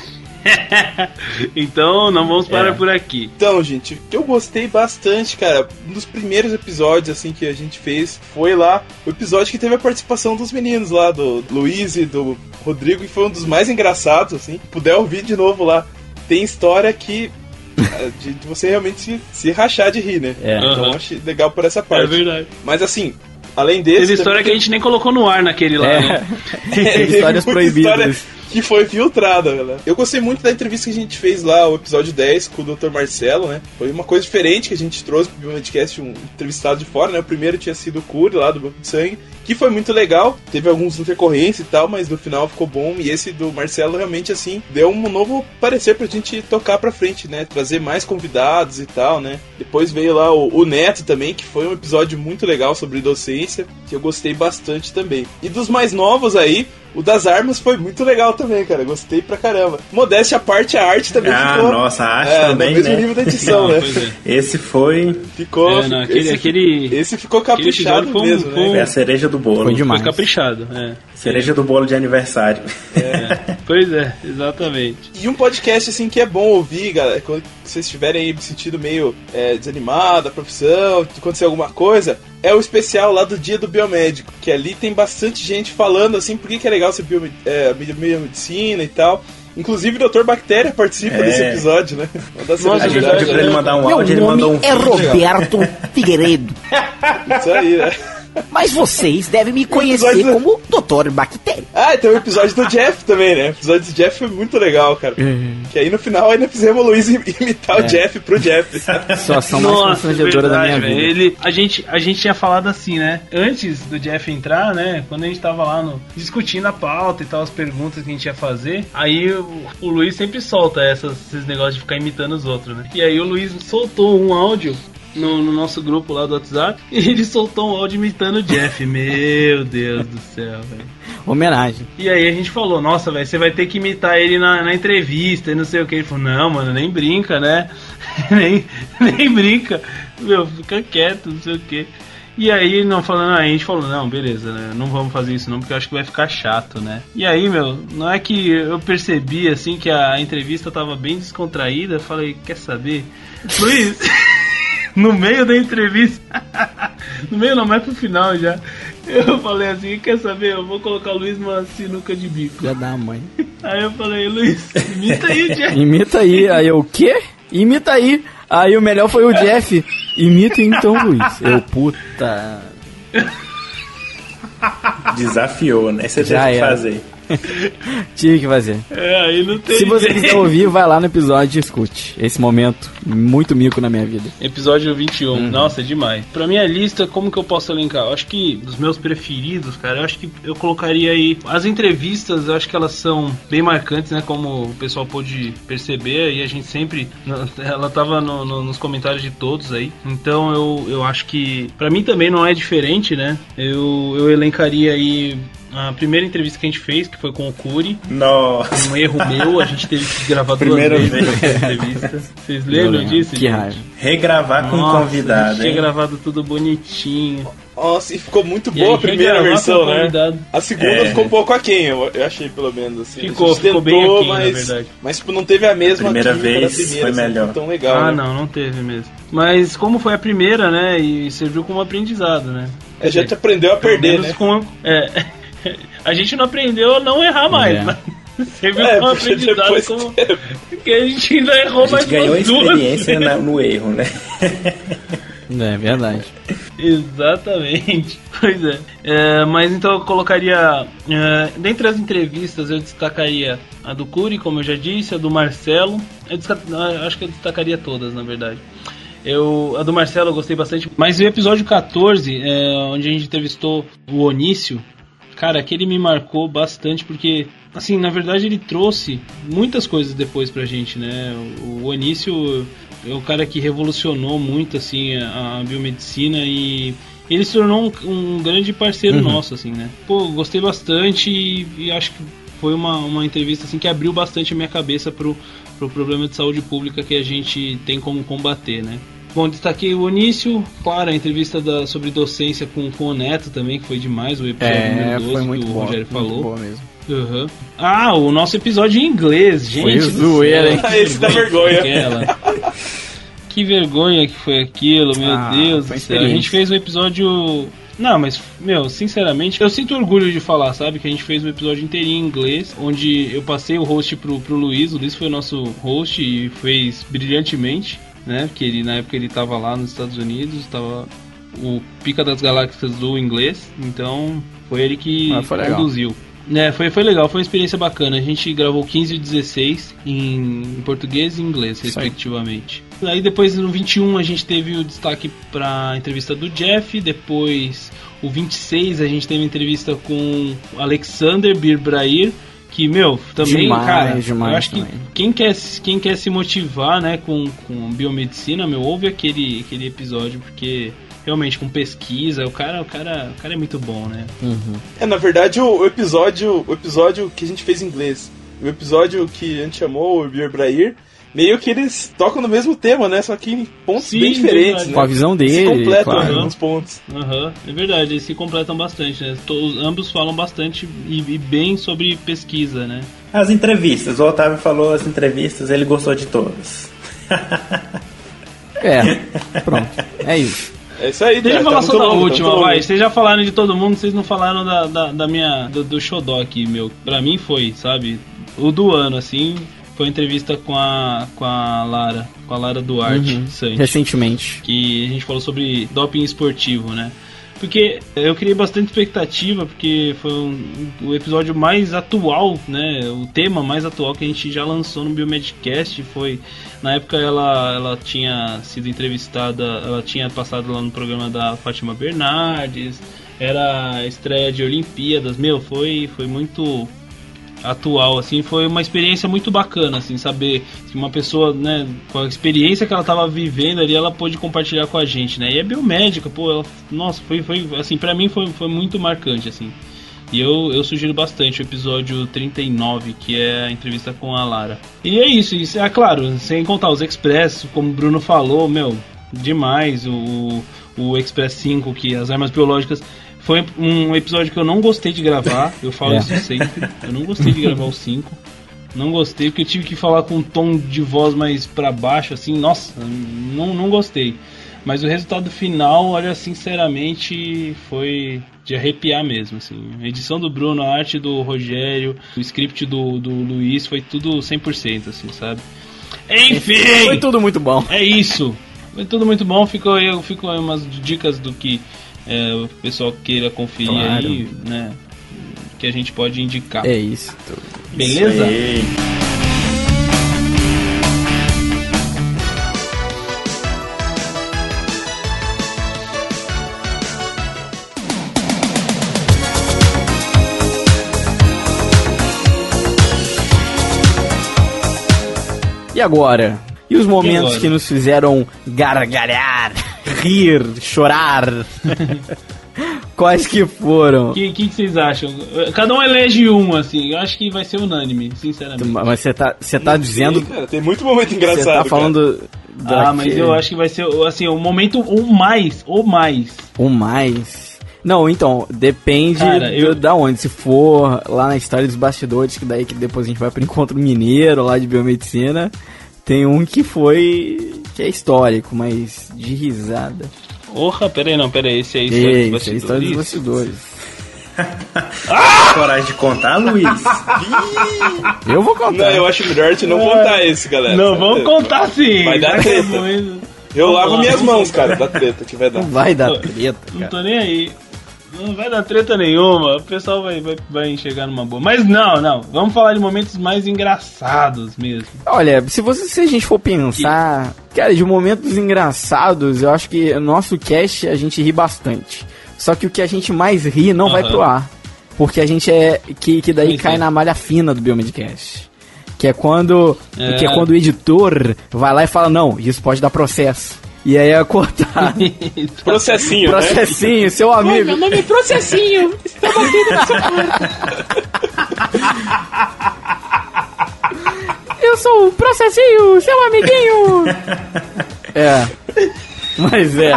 então não vamos parar É. por aqui. Então, gente, eu gostei bastante, cara. Um dos primeiros episódios, assim, que a gente fez foi lá o episódio que teve a participação dos meninos lá, do Luiz e do Rodrigo, e foi um dos mais engraçados, assim. Puder ouvir de novo lá. Tem história que. eh, De, você realmente se, se rachar de rir, né? É. Então Aham. achei legal por essa É parte. verdade. Mas assim, além desse. Teve história também que a gente nem colocou no ar naquele lá, É. né? Teve Histórias proibidas. história que foi filtrada, né? Eu gostei muito da entrevista que a gente fez lá, o episódio 10 com o Dr. Marcelo, né? Foi uma coisa diferente que a gente trouxe pro podcast, um entrevistado de fora, né? O primeiro tinha sido o Cury lá do Banco de Sangue, que foi muito legal. Teve alguns intercorrências e tal, mas no final ficou bom. E esse do Marcelo realmente, assim, deu um novo parecer pra gente tocar pra frente, né? Trazer mais convidados e tal, né? Depois veio lá o, o Neto também, que foi um episódio muito legal sobre docência, que eu gostei bastante também. E dos mais novos aí, o das armas foi muito legal também, cara. Gostei pra caramba. Modéstia à parte, a arte também Ah, ficou. nossa, a arte é, também, no mesmo né? nível da edição, Não, né? é. Esse foi, Ficou. É, não, aquele- esse, aquele- esse ficou aquele caprichado um- mesmo, foi um- né? foi a cereja do bolo. Foi demais. Foi caprichado, é. Cereja do bolo de aniversário. Pois é, exatamente. E um podcast assim que é bom ouvir, galera, quando vocês estiverem aí se sentindo meio é, desanimado da profissão, acontecer alguma coisa, é o especial lá do Dia do Biomédico, que ali tem bastante gente falando assim, por que, que é legal ser biome- é, biomedicina e tal. Inclusive o Dr. Bactéria participa É. desse episódio, né? Nossa, A gente pediu pra ele mandar um Meu áudio, ele mandou um é vídeo. Roberto Figueiredo. Isso aí, né? Mas vocês devem me conhecer episódio- como Dr. Bactéria. Ah, tem o episódio do Jeff também, né? O episódio do Jeff foi muito legal, cara. Que aí no final ainda fizemos o Luiz imitar o Jeff pro Jeff. Situação mais constrangedora da minha vida. Ele, a, gente, a gente tinha falado assim, né? Antes do Jeff entrar, né? Quando a gente tava lá no, discutindo a pauta e tal, as perguntas que a gente ia fazer, aí o, o Luiz sempre solta essas, esses negócios de ficar imitando os outros, né? E aí o Luiz soltou um áudio. No, no nosso grupo lá do WhatsApp, e ele soltou um áudio imitando o Jeff. Meu Deus do céu, velho. Homenagem. E aí a gente falou, nossa, velho, você vai ter que imitar ele na, na entrevista e não sei o que. Ele falou, não, mano, nem brinca, né? nem, nem brinca. Meu, fica quieto, não sei o que. E aí, não falando, a gente falou, não, beleza, né? Não vamos fazer isso não, porque eu acho que vai ficar chato, né? E aí, meu, não é que eu percebi assim que a entrevista tava bem descontraída, falei, quer saber? Luiz, no meio da entrevista. no meio não, mas pro final já. Eu falei assim, quer saber? Eu vou colocar o Luiz numa sinuca de bico. Já dá, mãe. Aí eu falei, Luiz, imita aí, Jeff. Imita aí. Aí eu, o quê? Imita aí. Aí o melhor foi o Jeff. Imita então, Luiz. Eu, puta. Desafiou, né? Você Já teve que fazer. Tive que fazer. É, aí não tem Se você jeito. quiser ouvir, vai lá no episódio e escute. Esse momento, muito mico na minha vida. Episódio 21. Uhum. Nossa, é demais. Pra minha lista, como que eu posso elencar? Eu acho que dos meus preferidos, cara, eu acho que eu colocaria aí. As entrevistas, eu acho que elas são bem marcantes, né? Como o pessoal pôde perceber, e a gente sempre. Ela tava no- no- nos comentários de todos aí. Então eu, eu acho que. Pra mim também não é diferente, né? Eu, eu elencaria aí. A primeira entrevista que a gente fez, que foi com o Curi, Nossa. um erro meu, a gente teve que gravar duas Primeira vezes vez. essa entrevista. Vocês lembram disso? Que gente? raiva. Regravar com Nossa, um a convidado, gente tinha gravado tudo bonitinho. Nossa, e ficou muito boa aí, a primeira versão, o né? convidado. A segunda É. ficou um pouco aquém, eu, eu achei pelo menos assim. Ficou, A ficou bem aquém, na mas, verdade. mas tipo, não teve a mesma primeira química da vez primeira, foi assim, melhor. tão legal. ah, né? não, não teve mesmo. Mas como foi a primeira, né? E serviu como aprendizado, né? A gente aprendeu a perder, menos né? com- é, a gente não aprendeu a não errar mais, É. mas serviu É, porque aprendizado. Como... Porque a gente ainda errou A mais gente ganhou duas experiência na- no erro, né? É verdade. Exatamente. Pois é. É, Mas então eu colocaria. é, dentre as entrevistas, eu destacaria a do Curi, como eu já disse, a do Marcelo. Eu ah, acho que eu destacaria todas, na verdade. Eu, a do Marcelo eu gostei bastante. Mas o episódio 14, é, onde a gente entrevistou o Onício, cara, aquele me marcou bastante porque, assim, na verdade ele trouxe muitas coisas depois pra gente, né? O, o Onício é o cara que revolucionou muito, assim, a, a biomedicina e ele se tornou um, um grande parceiro nosso, assim, né? Pô, gostei bastante e, e acho que foi uma, uma entrevista, assim, que abriu bastante a minha cabeça pro, pro problema de saúde pública que a gente tem como combater, né? Bom, destaquei o Onício, claro, a entrevista da, sobre docência com, com o Neto também, que foi demais, o episódio É, número 12 foi muito que o bom. Rogério Muito falou. boa mesmo. Uhum. Ah, o nosso episódio em inglês, gente. Foi zoeira, hein? que Esse dá vergonha. foi aquela. Que vergonha que foi aquilo, meu Ah, Deus do céu. A gente fez um episódio. Não, mas, meu, sinceramente, eu sinto orgulho de falar, sabe? Que a gente fez um episódio inteirinho em inglês, onde eu passei o host pro, pro Luiz. O Luiz foi o nosso host e fez brilhantemente, né? Porque ele, na época ele tava lá nos Estados Unidos, tava o pica das galáxias do inglês, então foi ele que Ah, foi legal. conduziu. É, foi, foi legal, foi uma experiência bacana. A gente gravou 15 e 16 em, em português e inglês, Isso aí. respectivamente. Aí depois no 21 a gente teve o destaque pra entrevista do Jeff, depois o 26 a gente teve entrevista com Alexander Birbrair, que, meu, também, Demais, cara, demais eu acho que quem quer, quem quer se motivar, né, com, com biomedicina, meu, ouve aquele, aquele episódio, porque realmente com pesquisa, o cara, o cara, o cara é muito bom, né? É, na verdade, o, o episódio o episódio que a gente fez em inglês, o episódio que a gente chamou o Bir Brair, meio que eles tocam no mesmo tema, né? Só que em pontos Sim, bem diferentes, verdade. né? Com a visão Se dele, completam claro. em alguns pontos. Aham, é verdade, eles se completam bastante, né? Todos, ambos falam bastante e, e bem sobre pesquisa, né? As entrevistas, o Otávio falou as entrevistas, ele gostou de todas. É, pronto. É isso. É isso aí, Deixa eu falar tá só da mundo, tá última, todo vai. mundo. Vocês já falaram de todo mundo, vocês não falaram da, da, da minha. Do, do Xodó aqui, meu. Pra mim foi, sabe? O do ano, assim. Foi a entrevista com a. com a Lara. Com a Lara Duarte Uhum. Santos. Recentemente. que a gente falou sobre doping esportivo, né? Porque eu criei bastante expectativa, porque foi um, o episódio mais atual, né? O tema mais atual que a gente já lançou no Biomedcast foi. Na época ela, ela tinha sido entrevistada, ela tinha passado lá no programa da Fátima Bernardes, era a estreia de Olimpíadas, meu, foi, foi muito atual, assim, foi uma experiência muito bacana, assim, saber que uma pessoa, né, com a experiência que ela estava vivendo ali, ela pôde compartilhar com a gente, né, e é biomédica, pô, ela, nossa, foi, foi, assim, pra mim foi, foi muito marcante, assim, e eu, eu sugiro bastante o episódio 39, que é a entrevista com a Lara. E é isso, isso é claro, sem contar os Express, como o Bruno falou, meu, demais, o, o Express 5, que as armas biológicas foi um episódio que eu não gostei de gravar, eu falo É. isso sempre. Eu não gostei de gravar o 5. Não gostei, porque eu tive que falar com um tom de voz mais pra baixo, assim, nossa, não, não gostei. Mas o resultado final, olha, sinceramente, foi de arrepiar mesmo, assim. A edição do Bruno, a arte do Rogério, o script do, do Luiz, foi tudo 100%, assim, sabe? Enfim! Foi tudo muito bom. É isso. Foi tudo muito bom. Ficou aí, ficou aí umas dicas do que é, o pessoal queira conferir Claro. aí, né? Que a gente pode indicar. É isso. Beleza? Aí. E agora? E os momentos agora? que nos fizeram gargalhar, rir, chorar? Quais que foram? O que, que, que vocês acham? Cada um elege um, assim. Eu acho que vai ser unânime, sinceramente. Mas você tá, você tá dizendo. Cara, tem muito momento Você engraçado. tá cara. falando. Ah, mas eu acho que vai ser, assim, o momento o mais, o mais. O mais. Não, então, depende Cara, eu- da onde. Se for lá na história dos bastidores, que daí que depois a gente vai pro encontro mineiro lá de biomedicina, tem um que foi. Que é histórico, mas de risada. Porra, pera aí, não, pera aí. Esse é a história Ei, dos isso é a história dos bastidores. bastidores. Coragem de contar, Luiz? Eu vou contar. Não, eu acho melhor a gente não contar esse, galera. Não, vamos contar sim. Vai dar é treta. Eu lavo minhas mãos, cara, da treta que vai dar. Não vai dar Não, treta, Não cara. tô nem aí. Não vai dar treta nenhuma, o pessoal vai, vai, vai enxergar numa boa. Mas não, não, vamos falar de momentos mais engraçados mesmo. Olha, se, você, se a gente for pensar, cara, de momentos engraçados, eu acho que nosso cast a gente ri bastante. Só que o que a gente mais ri não vai Aham. pro ar. Porque a gente é. Que, que daí cai é. na malha fina do Biomedcast. Que é quando. É. Que é quando o editor vai lá e fala, não, isso pode dar processo. E aí é cortar. Processinho, né? Processinho, seu amigo. nome é Processinho. Eu sou o processinho, seu amiguinho. é. Mas é.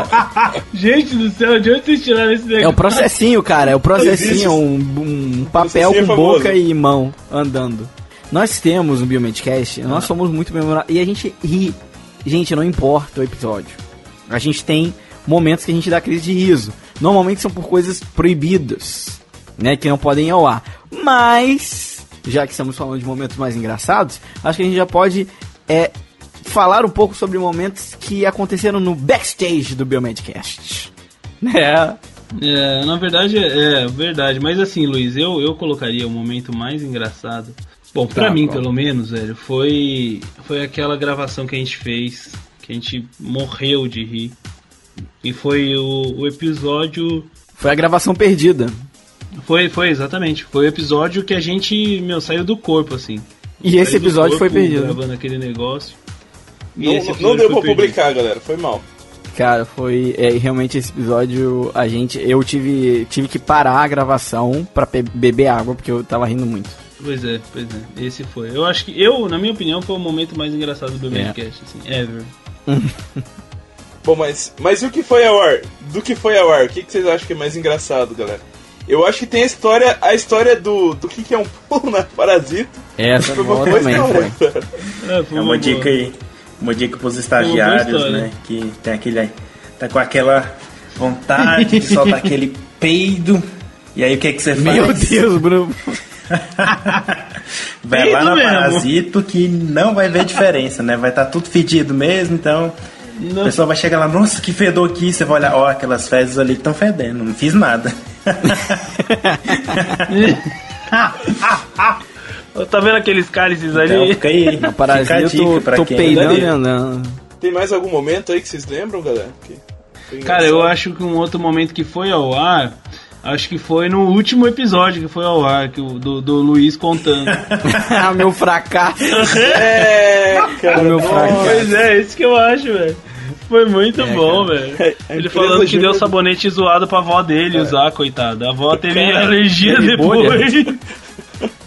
Gente do céu, de onde vocês tiraram esse negócio? É o processinho, cara. É o processinho, um, um papel Processinho é com famoso. boca e mão andando. Nós temos um Biomedcast, nós somos muito memoráveis. E a gente ri. Gente, não importa o episódio. A gente tem momentos que a gente dá crise de riso. Normalmente são por coisas proibidas, né? Que não podem ir ao ar. Mas, já que estamos falando de momentos mais engraçados, acho que a gente já pode é, falar um pouco sobre momentos que aconteceram no backstage do Biomedcast. Né? É, na verdade, é, é verdade. Mas assim, Luiz, eu, eu colocaria o momento mais engraçado. Bom, pra Tá, mim, pelo menos, velho, foi, foi aquela gravação que a gente fez, que a gente morreu de rir. E foi o, o episódio. Foi a gravação perdida. Foi, foi, exatamente. Foi o episódio que a gente, meu, saiu do corpo, assim. E esse episódio foi perdido. Gravando aquele negócio. E Não, esse não deu pra perdido. publicar, galera. Foi mal. Cara, foi é, realmente esse episódio. A gente, eu tive, tive que parar a gravação pra pe- beber água porque eu tava rindo muito. Pois é, pois é. Esse foi. Eu acho que, eu, na minha opinião, foi o momento mais engraçado do É. podcast, assim, ever. Bom, mas, mas e o que foi ao ar? Do que foi ao ar? O que, que vocês acham que é mais engraçado, galera? Eu acho que tem a história, a história do, do que, que é um pulo na parasita. Essa Foi uma boa boa também. É, foi É uma boa. dica aí. Uma dica pros estagiários, né? Que tem aquele. Tá com aquela vontade de soltar aquele peido. E aí o que, que você faz? Meu Deus, Bruno. Vai lá no mesmo. parasito que não vai ver diferença, né? Vai estar tudo fedido mesmo, então A pessoa vai chegar lá, nossa, que fedor aqui. Você vai olhar, ó, aquelas fezes ali que estão fedendo. Não fiz nada. Tá vendo aqueles cálices Então ali? fica aí. Fica a Parasita, dica eu tô, pra tô quem peidando e andando. Tem mais algum momento aí que vocês lembram, galera? Que Cara, eu acho que um outro momento que foi ao ar, acho que foi no último episódio que foi ao ar, que o, do, do Luiz contando. Ah, meu fracasso. É, cara. Meu fracasso. pois é, isso que eu acho, velho. Foi muito bom, velho. A Ele empresa falando que deu sabonete zoado pra avó dele usar, coitada. A avó teve Cara, alergia teve depois.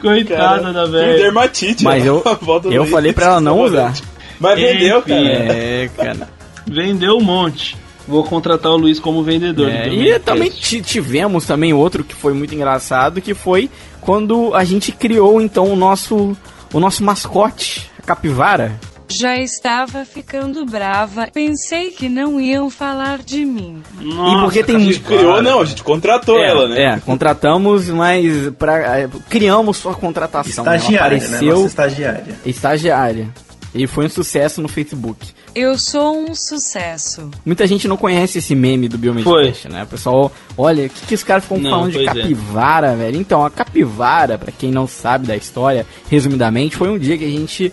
Coitada Cara, da teve velha. dermatite. Mas eu, eu Luiz falei pra ela não usar. Mas vendeu, Enfim, cara. É, cara. Vendeu um monte. Vou contratar o Luiz como vendedor. É, do e Dominic também ti- tivemos também outro que foi muito engraçado, que foi quando a gente criou então o nosso o nosso mascote, a capivara. Já estava ficando brava, pensei que não iam falar de mim. Nossa, e porque tem A gente criou, não, a gente contratou ela, né? É, contratamos, mas pra, é, criamos sua contratação. né? Ela Estagiária, né? apareceu Nossa estagiária. estagiária. E foi um sucesso no Facebook. Eu sou um sucesso. Muita gente não conhece esse meme do Biomedcast, né? O pessoal, olha, o que, que os caras ficam Não, falando de é. capivara, velho? Então, a capivara, pra quem não sabe da história, resumidamente, foi um dia que a gente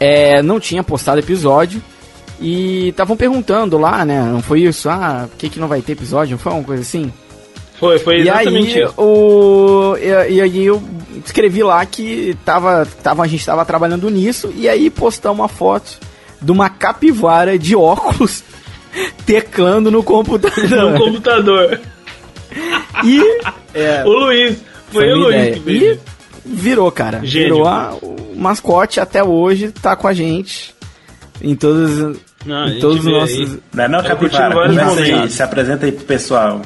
é, não tinha postado episódio e estavam perguntando lá, né? Não foi isso? Ah, por que, que não vai ter episódio? Não foi uma coisa assim? Foi, foi E exatamente aí, isso. o, e, e aí eu escrevi lá que tava, tava, a gente tava trabalhando nisso e aí postamos uma foto de uma capivara de óculos teclando no computador. No computador. E é, O Luiz. Foi, o uma Luiz ideia. que fez. E virou, cara. Gênio. Virou a- o mascote até hoje, tá com a gente em todos, Não, em todos os nossos... aí. Não é não, Eu Capivara? se apresenta aí pro pessoal.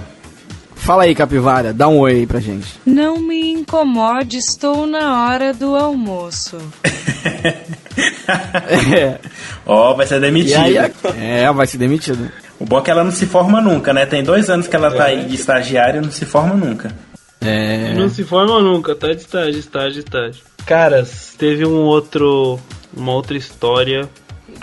Fala aí, capivara, dá um oi aí pra gente. Não me incomode, estou na hora do almoço. É, Ó, vai ser e demitido. aí, é, vai ser demitido. O bom é que ela não se forma nunca, né? Tem dois anos que ela tá aí de estagiária e não se forma nunca. É, Não se forma nunca, tá de estágio, estágio, estágio. Caras, teve um outro. Uma outra história.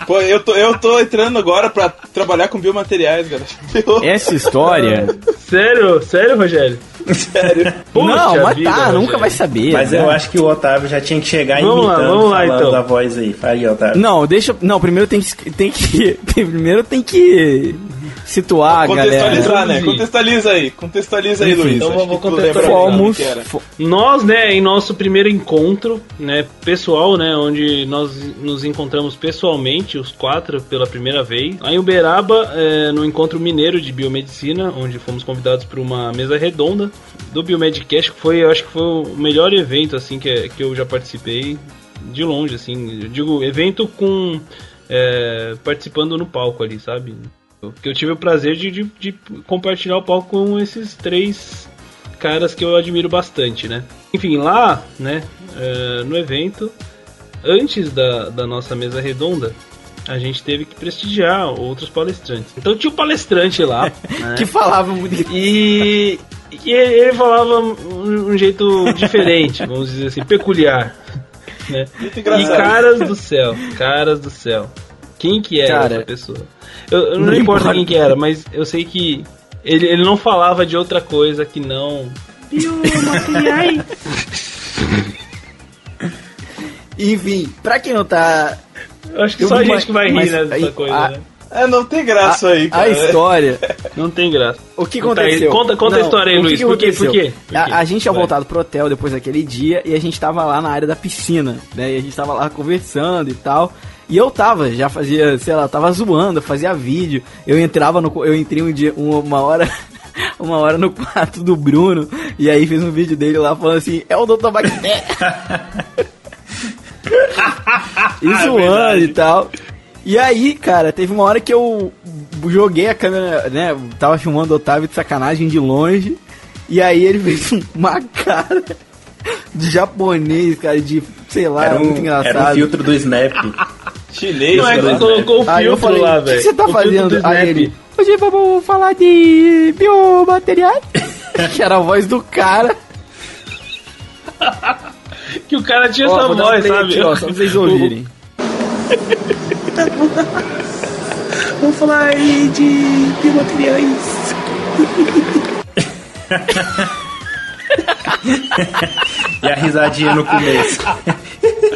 Pô, eu tô, eu tô entrando agora pra trabalhar com biomateriais, cara. essa história... Sério? Sério, Rogério? Sério. Puxa não, mas vida, tá, Rogério. nunca vai saber. Mas né? eu acho que o Otávio já tinha que chegar Vamos lá, imitando, vamos lá, falando então. da voz aí. Fala aí, Otávio. Não, deixa. Não, primeiro tem que. Tem que primeiro tem que situar a Contextualizar, galera. né? Contextualiza aí. Contextualiza aí, Luiz. então tu lembra contextualizar. Fomos. que era. fo- Nós, né, em nosso primeiro encontro, né, pessoal, né, onde nós nos encontramos pessoalmente, os quatro, pela primeira vez. Lá em Uberaba, é, no encontro mineiro de biomedicina, onde fomos convidados para uma mesa redonda do Biomedcast, que foi, eu acho que foi o melhor evento, assim, que, que eu já participei, de longe, assim, eu digo, evento com, é, participando no palco ali, sabe? Que eu tive o prazer de, de, de compartilhar o palco com esses três caras que eu admiro bastante, né? Enfim, lá, né, eh, no evento, antes da, da nossa mesa redonda, a gente teve que prestigiar outros palestrantes. Então tinha um palestrante lá, né? Que falava muito. E, e ele falava um, um jeito diferente, vamos dizer assim, peculiar. Né? Muito E engraçado. caras do céu, caras do céu. Quem que era Cara, essa pessoa? Eu, eu não, não importa quem que era, mas eu sei que ele, ele não falava de outra coisa que não. Enfim, pra quem não tá. Eu acho que Eu só a gente que vai rir nessa aí- coisa, a- né? É, não tem graça aí, A cara. história. Não tem graça. O que Conta aí, aconteceu? conta- conta a história aí, que Luiz. que Por quê? aconteceu? Por quê? Por quê? A, a gente tinha voltado pro hotel depois daquele dia e a gente tava lá na área da piscina, né? E a gente tava lá conversando e tal. E eu tava, já fazia, sei lá, tava zoando, fazia vídeo. Eu entrava no. Eu entrei um dia, uma hora. Uma hora no quarto do Bruno e aí fiz um vídeo dele lá falando assim: é o Dr. Bactéria. e Ah, zoando verdade. e tal. E aí, cara, teve uma hora que eu joguei a câmera, né? Tava filmando o Otávio de sacanagem de longe. E aí ele fez uma cara de japonês, cara, de, sei lá, Era muito um, engraçado. era um filtro do Snap. Chinês, Não é que você colocou o Aí eu filtro falei, lá, o que velho. você tá O filtro do fazendo? Aí ele, hoje vamos falar de biomateriais. que era a voz do cara. Que o cara tinha Ó, essa um voz, sabe? aqui, ó, só pra vocês ouvirem. vamos falar aí de biomateriais. e a risadinha no começo.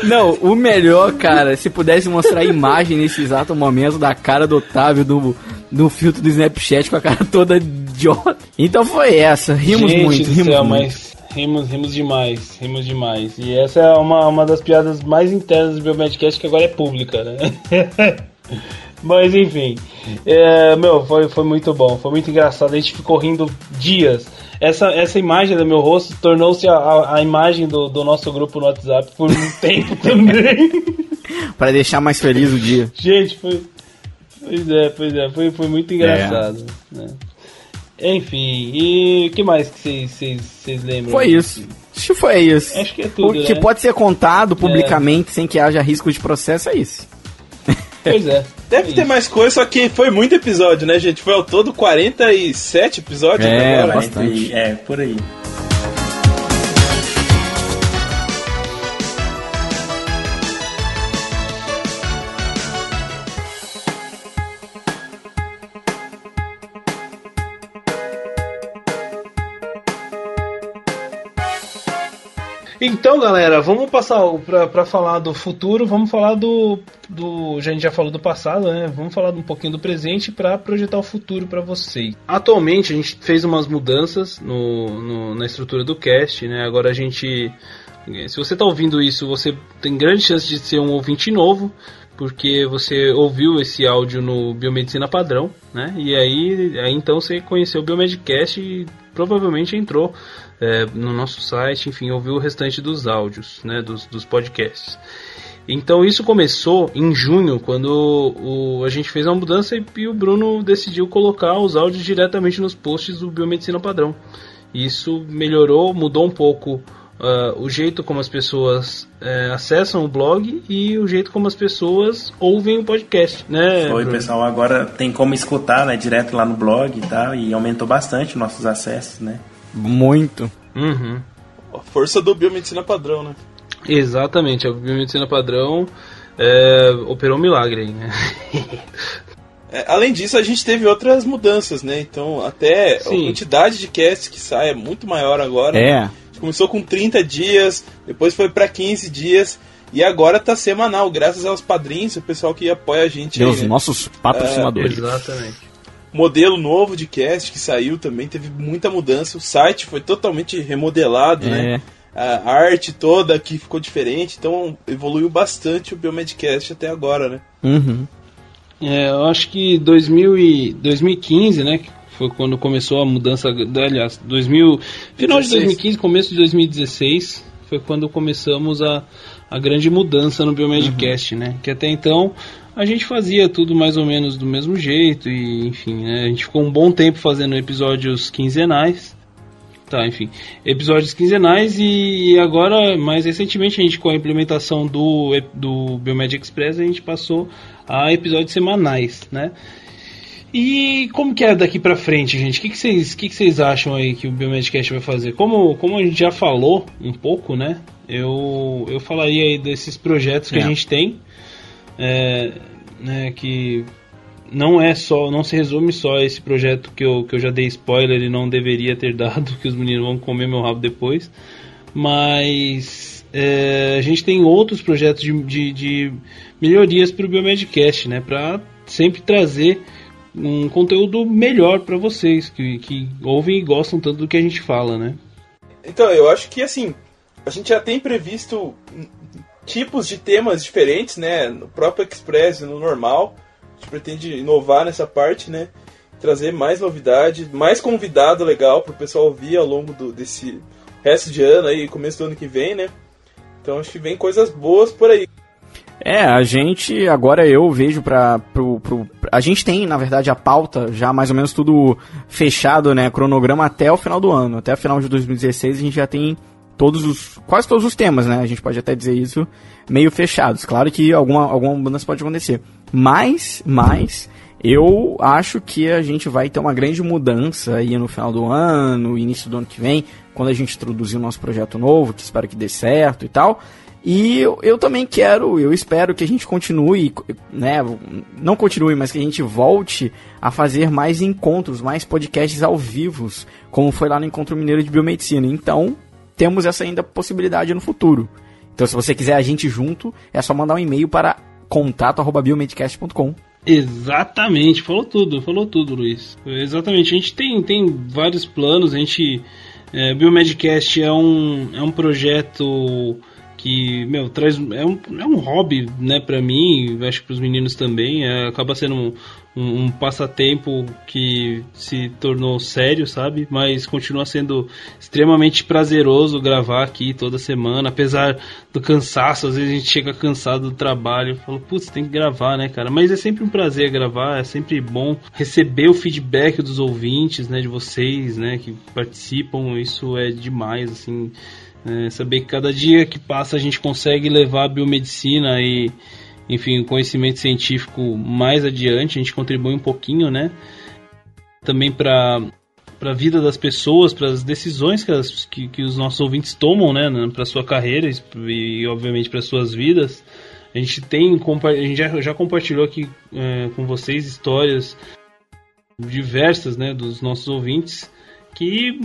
Não, o melhor, cara, se pudesse mostrar a imagem nesse exato momento da cara do Otávio do, do filtro do Snapchat com a cara toda idiota. Então foi essa, rimos Gente muito, rimos céu, muito. mas rimos, rimos demais, rimos demais. E essa é uma, uma das piadas mais internas do Biomedcast que agora é pública, né? Mas enfim, é, meu, foi, foi muito bom, foi muito engraçado, a gente ficou rindo dias. Essa, essa imagem do meu rosto tornou-se a, a, a imagem do, do nosso grupo no WhatsApp por um tempo também. Pra deixar mais feliz o dia. Gente, foi. Pois é, pois é, foi, foi muito engraçado. Né? Enfim, e o que mais que vocês- lembram? Foi isso. Acho que foi isso. Acho que é tudo, O que né? pode ser contado publicamente sem que haja risco de processo é isso. Pois é. Deve ter mais coisa, só que foi muito episódio, né, gente? Foi ao todo 47 episódios É, até agora. bastante. É, por aí. Então, galera, vamos passar pra falar do futuro, vamos falar do, do. A gente já falou do passado, né? Vamos falar um pouquinho do presente pra projetar o futuro pra vocês. Atualmente a gente fez umas mudanças no, no- na estrutura do cast, né? Agora a gente. Se você tá ouvindo isso, você tem grande chance de ser um ouvinte novo, porque você ouviu esse áudio no Biomedicina Padrão, né? E aí, aí então você conheceu o Biomedcast e provavelmente entrou é, no nosso site, enfim, ouviu o restante dos áudios, né? Dos, dos podcasts. Então isso começou em junho, quando o, a gente fez uma mudança e, e o Bruno decidiu colocar os áudios diretamente nos posts do Biomedicina Padrão. Isso melhorou, mudou um pouco ah, o jeito como as pessoas eh, acessam o blog e o jeito como as pessoas ouvem o podcast, né? Oi, Bruno? pessoal, agora tem como escutar, né, direto lá no blog e tal, e aumentou bastante nossos acessos, né? Muito. Uhum. A força do biomedicina padrão, né? Exatamente, a Biomedicina Padrão eh, operou um milagre aí, né? É, além disso, a gente teve outras mudanças, né? Então, até Sim. a quantidade de casts que sai é muito maior agora. É. A gente começou com 30 dias, depois foi pra 15 dias, e agora tá semanal, graças aos padrinhos, o pessoal que apoia a gente aí, Deus, né? nossos patrocinadores. Exatamente. Modelo novo de cast que saiu também, teve muita mudança. O site foi totalmente remodelado, né? É. A arte toda aqui ficou diferente, então evoluiu bastante o Biomedcast até agora, né? Uhum. É, eu acho que 2000 e 2015, né? que Foi quando começou a mudança. Aliás, 2000, final de 16. 2015, começo de 2016 foi quando começamos a, a grande mudança no Biomedcast, né? Que até então a gente fazia tudo mais ou menos do mesmo jeito e enfim, né? A gente ficou um bom tempo fazendo episódios quinzenais. Tá, enfim, episódios quinzenais e agora, mais recentemente, a gente com a implementação do, do Biomed Express, a gente passou a episódios semanais, né? E como que é daqui pra frente, gente? O que, que, vocês, que, que vocês acham aí que o Biomedcast vai fazer? Como, como a gente já falou um pouco, né? Eu, eu falaria aí desses projetos que É. a gente tem, é, né, que não é só, não se resume só a esse projeto que eu, que eu já dei spoiler e não deveria ter dado, que os meninos vão comer meu rabo depois. Mas é, a gente tem outros projetos de, de, de melhorias para o Biomedcast, né? Para sempre trazer um conteúdo melhor para vocês que, que ouvem e gostam tanto do que a gente fala, né? Então, eu acho que assim, a gente já tem previsto tipos de temas diferentes, né? No próprio Express e no normal. A gente pretende inovar nessa parte, né? Trazer mais novidade, mais convidado legal para o pessoal ouvir ao longo do, desse resto de ano aí, começo do ano que vem, né? Então acho que vem coisas boas por aí. É, a gente, agora eu vejo pra, pro, pro- A gente tem, na verdade, a pauta já mais ou menos tudo fechado, né? Cronograma até o final do ano. Até o final de 2016 a gente já tem todos os. quase todos os temas, né? A gente pode até dizer isso meio fechados. Claro que alguma, alguma mudança pode acontecer. Mas, mas. Eu acho que a gente vai ter uma grande mudança aí no final do ano, início do ano que vem, quando a gente introduzir o nosso projeto novo, que espero que dê certo e tal. E eu, eu também quero, eu espero que a gente continue, né? Não continue, mas que a gente volte a fazer mais encontros, mais podcasts ao vivo, como foi lá no Encontro Mineiro de Biomedicina. Então, temos essa ainda possibilidade no futuro. Então, se você quiser a gente junto, é só mandar um e-mail para contato@biomedcast.com. Exatamente, falou tudo, falou tudo, Luiz. Exatamente, a gente tem, tem vários planos, a gente. É, Biomedcast é um, é um projeto que, meu, traz. É um, é um hobby, né, pra mim, acho que pros meninos também. É, acaba sendo um, um, um, passatempo que se tornou sério, sabe? Mas continua sendo extremamente prazeroso gravar aqui toda semana, apesar do cansaço. Às vezes a gente chega cansado do trabalho, fala, putz, tem que gravar, né, cara? Mas é sempre um prazer gravar, é sempre bom receber o feedback dos ouvintes, né, de vocês, né, que participam. Isso é demais, assim é, saber que cada dia que passa a gente consegue levar a biomedicina e, enfim, conhecimento científico mais adiante, a gente contribui um pouquinho, né? Também para para a vida das pessoas, para as decisões que, as, que, que, os nossos ouvintes tomam, né, para sua carreira e, obviamente para suas vidas. A gente tem, a gente já, já compartilhou aqui é, com vocês histórias diversas, né, dos nossos ouvintes que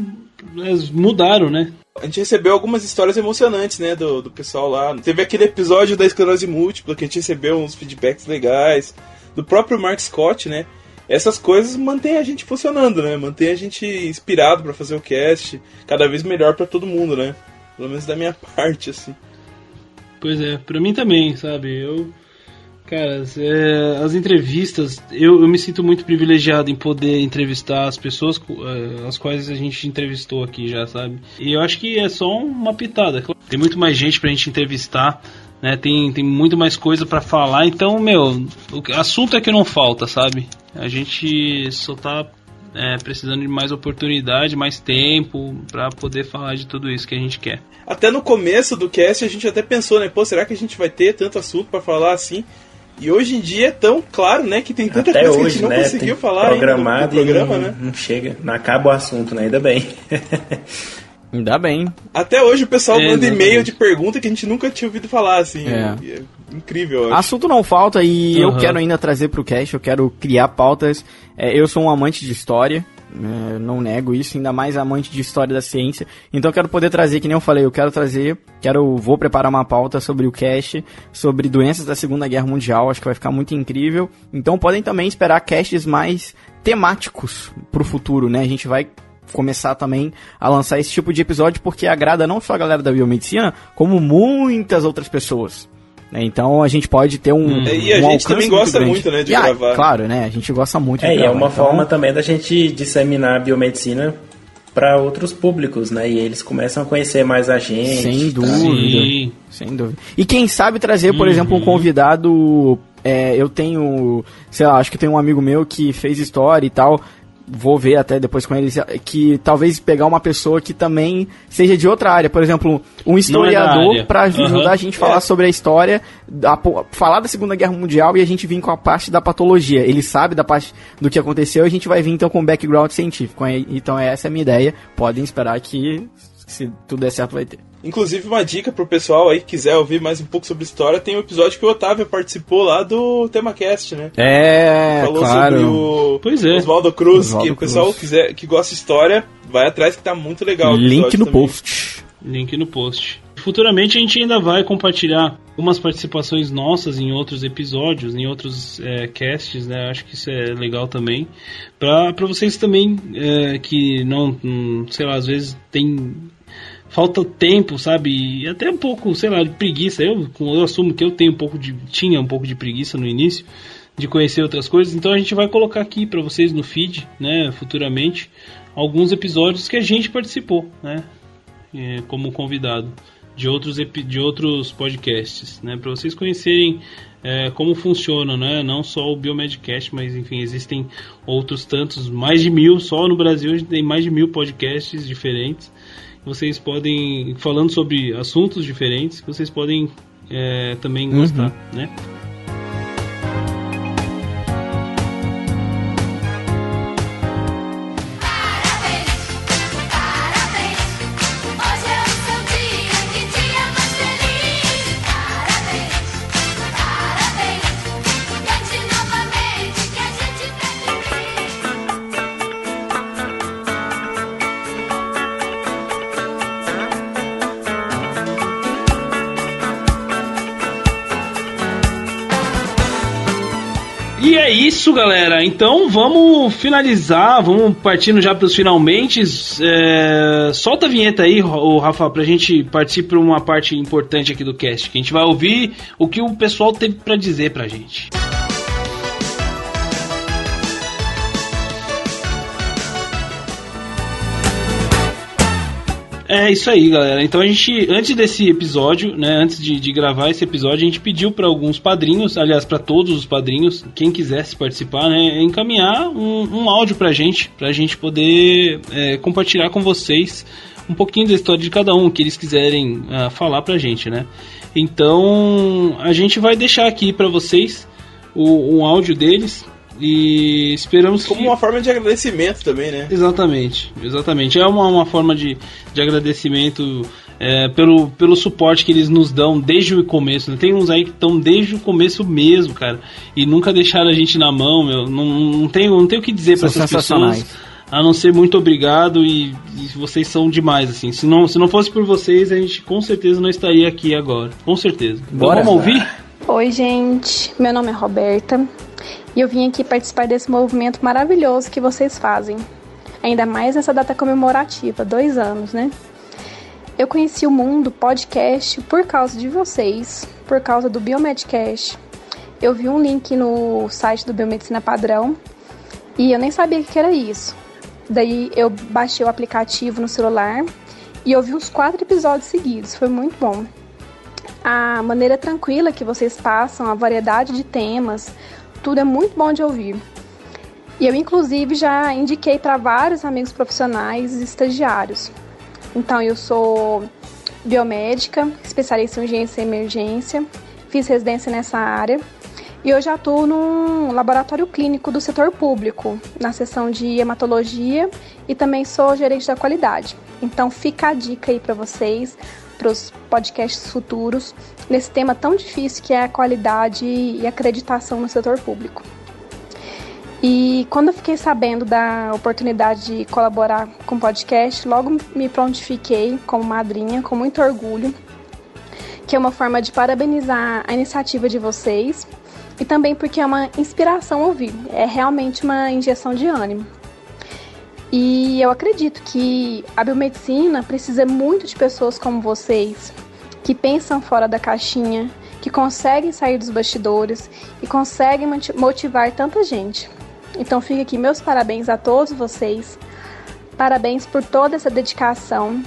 mudaram, né? A gente recebeu algumas histórias emocionantes, né, do, do pessoal lá. Teve aquele episódio da esclerose múltipla que a gente recebeu uns feedbacks legais. Do próprio Mark Scott, né? Essas coisas mantêm a gente funcionando, né? Mantém a gente inspirado para fazer o cast cada vez melhor para todo mundo, né? Pelo menos da minha parte, assim. Pois é, pra mim também, sabe? Eu Cara, é, as entrevistas, eu, eu, me sinto muito privilegiado em poder entrevistar as pessoas é, as quais a gente entrevistou aqui já, sabe? E eu acho que é só uma pitada. Tem muito mais gente pra gente entrevistar, né? Tem, tem muito mais coisa para falar, então, meu, o assunto é que não falta, sabe? A gente só tá é, precisando de mais oportunidade, mais tempo para poder falar de tudo isso que a gente quer. Até no começo do cast a gente até pensou, né? Pô, será que a gente vai ter tanto assunto para falar assim? E hoje em dia é tão claro, né, que tem tanta Até coisa hoje, que a gente não né, conseguiu falar programado no programa, não, né? Não chega, não acaba o assunto, né? Ainda bem. Ainda bem. Até hoje o pessoal É, manda e-mail de pergunta que a gente nunca tinha ouvido falar, assim. É. E é incrível, eu acho. Assunto não falta e eu Aham. quero ainda trazer pro cast, eu quero criar pautas. É, eu sou um amante de história, né, não nego isso, ainda mais amante de história da ciência. Então eu quero poder trazer, que nem eu falei, eu quero trazer, quero, vou preparar uma pauta sobre o cast, sobre doenças da Segunda Guerra Mundial, acho que vai ficar muito incrível. Então podem também esperar casts mais temáticos pro futuro, né? A gente vai começar também a lançar esse tipo de episódio porque agrada não só a galera da biomedicina, como muitas outras pessoas. Né? Então a gente pode ter um. É, e a um gente também gosta grande. muito, né, de E, ah, gravar. Claro, né? A gente gosta muito de É, e é gravar. uma então- forma também da gente disseminar a biomedicina para outros públicos, né? E eles começam a conhecer mais a gente. Sem dúvida. Sim. Sem dúvida. E quem sabe trazer, por Uhum. exemplo, um convidado. é, eu tenho, sei lá, acho que tem um amigo meu que fez história e tal. Vou ver até depois com ele que talvez pegar uma pessoa que também seja de outra área, por exemplo, um é historiador área. pra ajudar Aham. a gente a falar É. sobre a história, po- falar da Segunda Guerra Mundial e a gente vir com a parte da patologia. Ele sabe da parte do que aconteceu, a gente vai vir então com um background científico. Aí, Então essa é a minha ideia. Podem esperar que se tudo der certo vai ter. Inclusive, uma dica pro pessoal aí que quiser ouvir mais um pouco sobre história, tem um episódio que o Otávio participou lá do TemaCast, né? É, Falou claro. sobre o Pois é. Oswaldo Cruz, Oswaldo que o pessoal Cruz. quiser, que gosta de história, vai atrás que tá muito legal. Link no também. post. Link no post. Futuramente a gente ainda vai compartilhar algumas participações nossas em outros episódios, em outros é, casts, né? Acho que isso é legal também. Pra, pra vocês também é, que não, sei lá, às vezes tem. Falta tempo, sabe? E até um pouco, sei lá, de preguiça. Eu, eu assumo que eu tenho um pouco de. tinha um pouco de preguiça no início de conhecer outras coisas. Então a gente vai colocar aqui pra vocês no feed, né? Futuramente, alguns episódios que a gente participou, né? é, como convidado de outros, de outros podcasts, né? Para vocês conhecerem é, como funciona, né? Não só o Biomedcast, mas enfim, existem outros tantos, mais de mil, só no Brasil a gente tem mais de mil podcasts diferentes. Vocês podem, falando sobre assuntos diferentes, vocês podem é, também gostar, né? Isso, galera. Então vamos finalizar, vamos partindo já para os finalmente. É... Solta a vinheta aí, o Rafa, pra gente partir para uma parte importante aqui do cast, que a gente vai ouvir o que o pessoal teve para dizer pra gente. É isso aí, galera. Então a gente, antes desse episódio, né, antes de, de gravar esse episódio, a gente pediu para alguns padrinhos, aliás, para todos os padrinhos, quem quisesse participar, né, encaminhar um, um áudio pra gente, pra gente poder é, compartilhar com vocês um pouquinho da história de cada um que eles quiserem uh, falar pra gente, né? Então a gente vai deixar aqui para vocês o, um áudio deles e esperamos Como que... uma forma de agradecimento também, né? Exatamente, exatamente. É uma, uma forma de, de agradecimento é, pelo, pelo suporte que eles nos dão desde o começo. Né? Tem uns aí que estão desde o começo mesmo, cara, e nunca deixaram a gente na mão, meu. Não, não, tenho, não tenho o que dizer para essas pessoas. A não ser muito obrigado e, e, vocês são demais, assim. Se não, se não fosse por vocês, a gente com certeza não estaria aqui agora. Com certeza. Então, Bora. vamos ouvir? Oi, gente. Meu nome é Roberta e eu vim aqui participar desse movimento maravilhoso que vocês fazem. Ainda mais nessa data comemorativa, dois anos, né? Eu conheci o mundo podcast por causa de vocês, por causa do Biomedcast. Eu vi um link no site do Biomedicina Padrão e eu nem sabia que era isso. Daí eu baixei o aplicativo no celular e ouvi uns quatro episódios seguidos. Foi muito bom. A maneira tranquila que vocês passam, a variedade de temas, tudo é muito bom de ouvir. E eu, inclusive, já indiquei para vários amigos profissionais e estagiários. Então, eu sou biomédica, especialista em urgência e emergência, fiz residência nessa área e hoje atuo num laboratório clínico do setor público, na seção de hematologia e também sou gerente da qualidade. Então, fica a dica aí para vocês, para os podcasts futuros, nesse tema tão difícil que é a qualidade e acreditação no setor público. E quando eu fiquei sabendo da oportunidade de colaborar com o podcast, logo me prontifiquei como madrinha, com muito orgulho, que é uma forma de parabenizar a iniciativa de vocês e também porque é uma inspiração ouvir, é realmente uma injeção de ânimo. E eu acredito que a biomedicina precisa muito de pessoas como vocês, que pensam fora da caixinha, que conseguem sair dos bastidores e conseguem motivar tanta gente. Então fica aqui meus parabéns a todos vocês. Parabéns por toda essa dedicação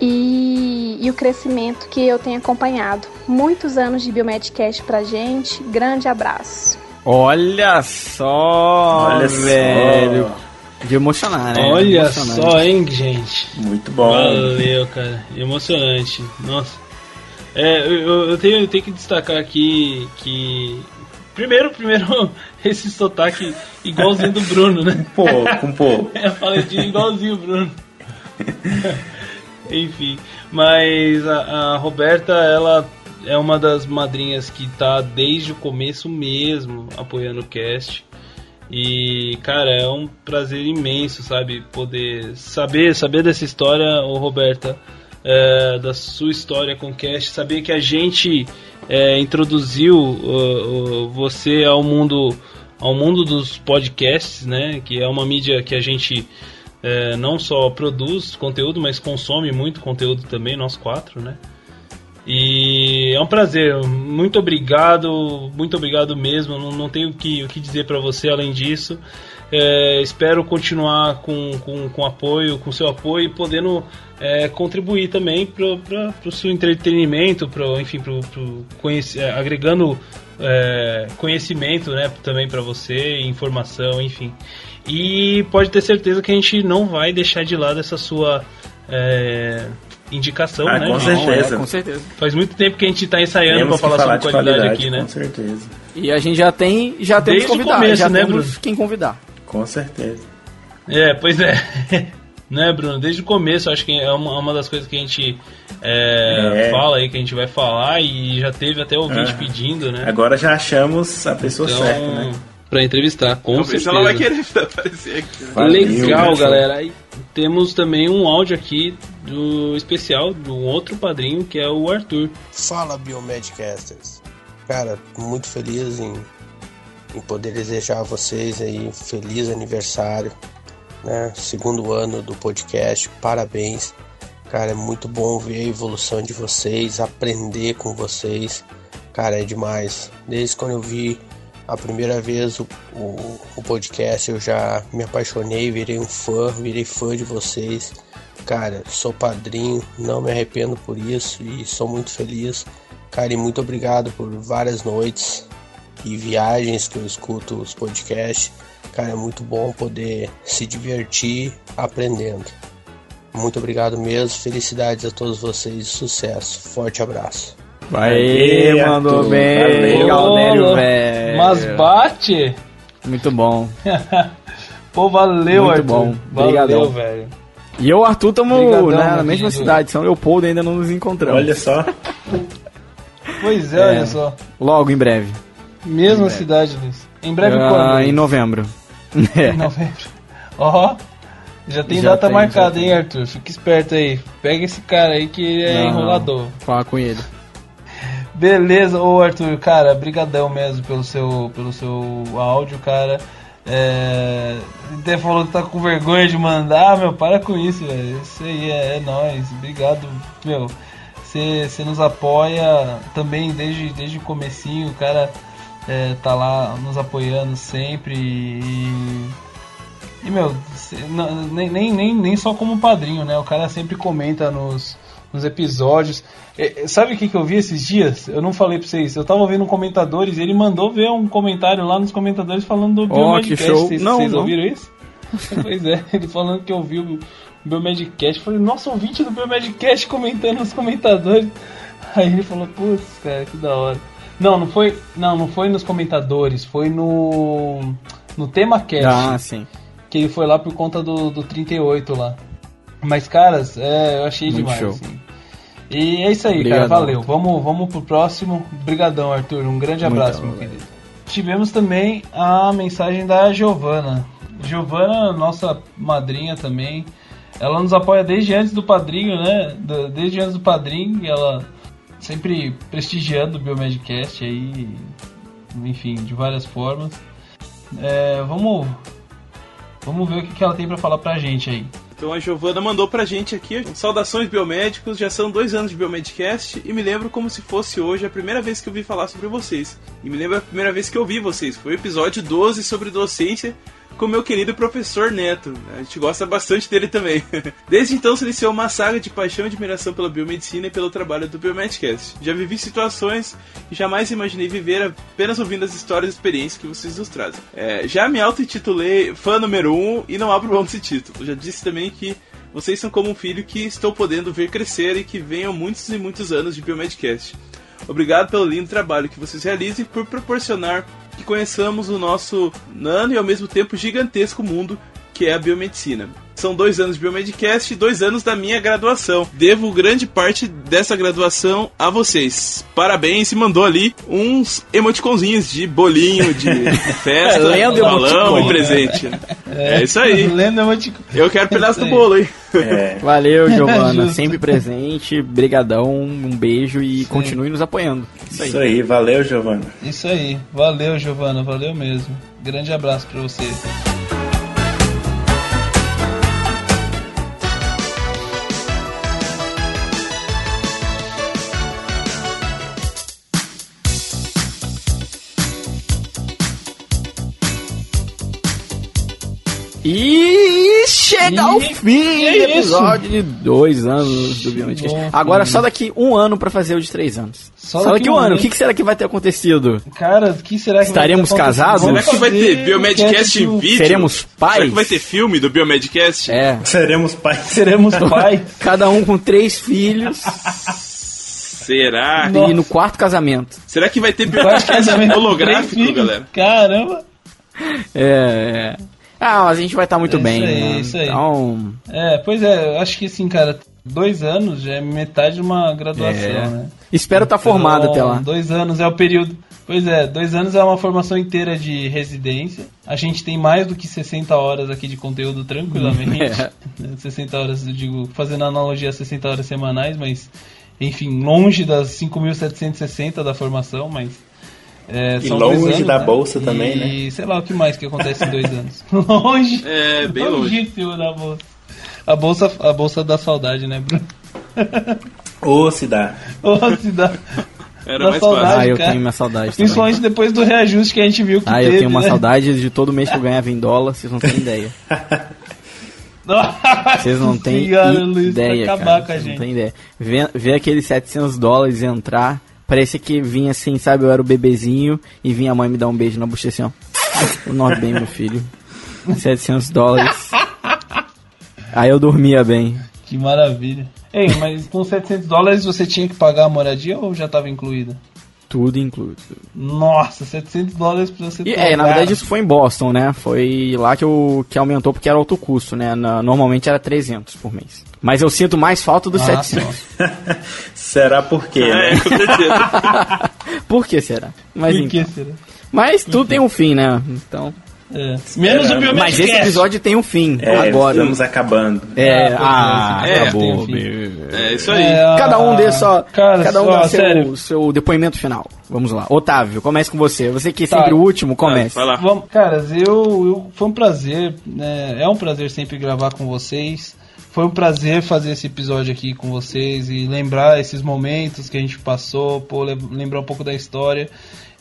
e, e o crescimento que eu tenho acompanhado. Muitos anos de Biomedcast pra gente. Grande abraço. Olha só, Olha velho. só. De emocionar, né? Olha só, hein, gente. Muito bom. Valeu, cara. Emocionante. Nossa. É, eu, eu tenho, eu tenho que destacar aqui que. Primeiro, primeiro, esse sotaque igualzinho do Bruno, né? Pô, com pô. É, falei de igualzinho o Bruno. Enfim, mas a, a Roberta, ela é uma das madrinhas que tá desde o começo mesmo apoiando o cast. E, cara, é um prazer imenso, sabe? Poder saber, saber dessa história, ô Roberta, é, da sua história com o cast, saber que a gente é, introduziu uh, uh, você ao mundo, ao mundo dos podcasts, né? Que é uma mídia que a gente é, não só produz conteúdo, mas consome muito conteúdo também, nós quatro, né? E é um prazer, muito obrigado, muito obrigado mesmo. Não, não tenho que, o que dizer para você além disso. É, espero continuar com, com, com apoio, com seu apoio e podendo é, contribuir também para o seu entretenimento, pro, enfim, pro, pro é, agregando é, conhecimento né, também para você, informação, enfim. E pode ter certeza que a gente não vai deixar de lado essa sua é, indicação, Ah, né? com gente? certeza. é, com certeza. Faz muito tempo que a gente está ensaiando para falar, sobre de qualidade, aqui, né? Com certeza. E a gente já tem, já temos Desde o convidado, começo, já né, temos Bruno? quem convidar. Com certeza. É, pois é. né, Bruno? Desde o começo, acho que é uma, uma das coisas que a gente é, É. fala aí, que a gente vai falar, e já teve até ouvinte Ah. pedindo, né? Agora já achamos a pessoa Então, certa, né? pra entrevistar, com Talvez certeza. ela vai querer aparecer aqui. né? Valeu, Legal, pessoal. galera. Aí temos também um áudio aqui do especial um outro padrinho que é o Arthur. Fala Biomedcasters. Cara, muito feliz em em poder desejar a vocês aí um feliz aniversário, né? Segundo ano do podcast, parabéns. Cara, é muito bom ver a evolução de vocês, aprender com vocês. Cara, é demais. Desde quando eu vi a primeira vez o, o, o podcast, eu já me apaixonei, virei um fã, virei fã de vocês. Cara, sou padrinho, não me arrependo por isso e sou muito feliz. Cara, e muito obrigado por várias noites e viagens que eu escuto os podcasts. Cara, é muito bom poder se divertir aprendendo. Muito obrigado mesmo, felicidades a todos vocês, sucesso, forte abraço. Vai, mandou bem, valeu. Galnério, velho. Mas bate! Muito bom. Pô, valeu, Muito Arthur. bom. Valeu, Obrigadão. velho. E eu e o Arthur estamos na mesma cidade, São Leopoldo, ainda não nos encontramos. Olha só. Pois é, É. olha só. Logo, em breve. Mesma cidade, Luiz. Em breve Ah, quando? em novembro. É. Em novembro. Ó, já tem Já data tem, marcada, hein, Arthur? Fica esperto aí. Pega esse cara aí que ele é Não, enrolador. Fala com ele. Beleza, ô Arthur, cara, brigadão mesmo pelo seu, pelo seu áudio, cara. É, até falou que tá com vergonha de mandar, meu, para com isso, velho. Isso aí é, é nóis. Obrigado, meu. Você nos apoia também desde, desde o comecinho, o cara é, tá lá nos apoiando sempre e. E meu, cê- não- nem, nem, nem, só como padrinho, né? O cara sempre comenta nos, nos episódios. É, é, sabe o que, que eu vi esses dias? Eu não falei pra vocês. Eu tava ouvindo um comentadores e ele mandou ver um comentário lá nos comentadores falando do Ó, Biomedcast. que show. Vocês, Não, vocês não. ouviram isso? pois é, ele falando que ouviu o Biomedcast. Eu falei, nossa, ouvinte do Biomedcast comentando nos comentadores. Aí ele falou, putz, cara, que da hora. Não, não foi, não, não foi nos comentadores, foi no no tema cast Ah, sim. que ele foi lá por conta do, do 38 lá. Mas, caras, é, eu achei Muito demais. show. assim. E é isso aí, Obrigadão, cara. Valeu. Vamos, vamos pro próximo. Brigadão, Arthur. Um grande Muito abraço, bom, meu querido. Tivemos também a mensagem da Giovana. Giovana, nossa madrinha também. Ela nos apoia desde antes do padrinho, né? Desde antes do padrinho. Ela sempre prestigiando o Biomedcast aí. Enfim, de várias formas. É, vamos. Vamos ver o que que ela tem pra falar pra gente aí. Então a Giovana mandou pra gente aqui, saudações biomédicos, já são dois anos de Biomedcast e me lembro como se fosse hoje a primeira vez que eu vi falar sobre vocês. E me lembro a primeira vez que eu vi vocês, foi o episódio 12 sobre docência com meu querido professor Neto. A gente gosta bastante dele também. Desde então se iniciou uma saga de paixão e admiração pela biomedicina e pelo trabalho do Biomedcast. Já vivi situações que jamais imaginei viver apenas ouvindo as histórias e experiências que vocês nos trazem. É, já me auto-intitulei fã número 1 um, e não abro mão desse título. Já disse também que vocês são como um filho que estou podendo ver crescer e que venham muitos e muitos anos de Biomedcast. Obrigado pelo lindo trabalho que vocês realizam e por proporcionar que conheçamos o nosso nano e ao mesmo tempo gigantesco mundo que é a biomedicina. São dois anos de Biomedcast e dois anos da minha graduação. Devo grande parte dessa graduação a vocês. Parabéns e mandou ali uns emoticonzinhos de bolinho, de festa, Lendo balão e presente. É, isso aí. Lendo emoticon. Eu quero pedaço do aí. bolo, hein? É, Valeu, Giovana. Sempre presente. Brigadão, um beijo e continue nos apoiando. Isso aí. isso aí, valeu, Giovana. Isso aí. Valeu, Giovana. Valeu mesmo. Grande abraço pra você. E chega ao E- fim que do isso? episódio de dois anos do Biomedcast. Bom, Agora só daqui um ano pra fazer o de três anos. Só Só, daqui daqui um ano? O que, que será que vai ter acontecido? Cara, o que será que Estaremos vai ter acontecido? casados? Vamos Será que vai ter Biomedcast em vídeo? Seremos pais? Será que vai ter filme do Biomedcast? É. Seremos pais. Seremos pais. Cada um com três filhos Será? Nossa. e no quarto casamento. Será que vai ter Biomedcast holográfico, galera? Caramba. É, é. Ah, mas a gente vai estar muito É bem. isso aí, né? isso aí. Então, É, pois é, eu acho que assim, cara, dois anos já é metade de uma graduação, É. né? espero estar formado Então, até lá. Dois anos é o período. Pois é, dois anos é uma formação inteira de residência. A gente tem mais do que 60 horas aqui de conteúdo tranquilamente. É. 60 horas, eu digo, fazendo analogia a 60 horas semanais, mas enfim, longe das 5.760 da formação, mas É, E longe anos, da né? bolsa também, e, né? E sei lá o que mais que acontece em dois anos. longe. É, bem longe. Da bolsa. A bolsa, a bolsa da saudade, né, Bruno? Ô, se dá. Ô, se dá. Era Dá mais saudade, fácil. Ah, eu cara. tenho minha saudade também. Principalmente depois do reajuste que a gente viu que Ah, teve, eu tenho uma né? saudade de todo mês que eu ganhava em dólar, vocês não têm ideia. Vocês não têm Senhora, Luiz, pra ideia, acabar cara. com a Vocês não gente. têm ideia. Ver, ver aqueles 700 dólares entrar, parecia que vinha assim, sabe, eu era o bebezinho e vinha a mãe me dar um beijo na bochecha assim, ó. O bem, meu filho. 700 dólares. Aí eu dormia bem. Que maravilha. Ei, mas com 700 dólares você tinha que pagar a moradia ou já estava incluída? Tudo incluído. Nossa, 700 dólares pra você E, é, na verdade isso foi em Boston, né? Foi lá que, eu, que aumentou porque era alto custo, né? Na- normalmente era 300 por mês. Mas eu sinto mais falta dos Ah, 700. Será por quê, É, né? com certeza. Por que será? Mas, Por que então. será? Mas tudo tem um fim, né? Então. É. Menos o Mas esse episódio tem um fim. É, agora. estamos acabando. É, Ah, ah, é, esse acabou. um fim. É isso aí. É, Cada um dê só. Cara, cada um só, dá sério. seu, seu depoimento final. Vamos lá. Otávio, comece com você. Você que é Tá. sempre o último, comece. Vai lá. Vamos, caras, eu, eu foi um prazer, né? É um prazer sempre gravar com vocês. Foi um prazer fazer esse episódio aqui com vocês e lembrar esses momentos que a gente passou, pô, lem- lembrar um pouco da história.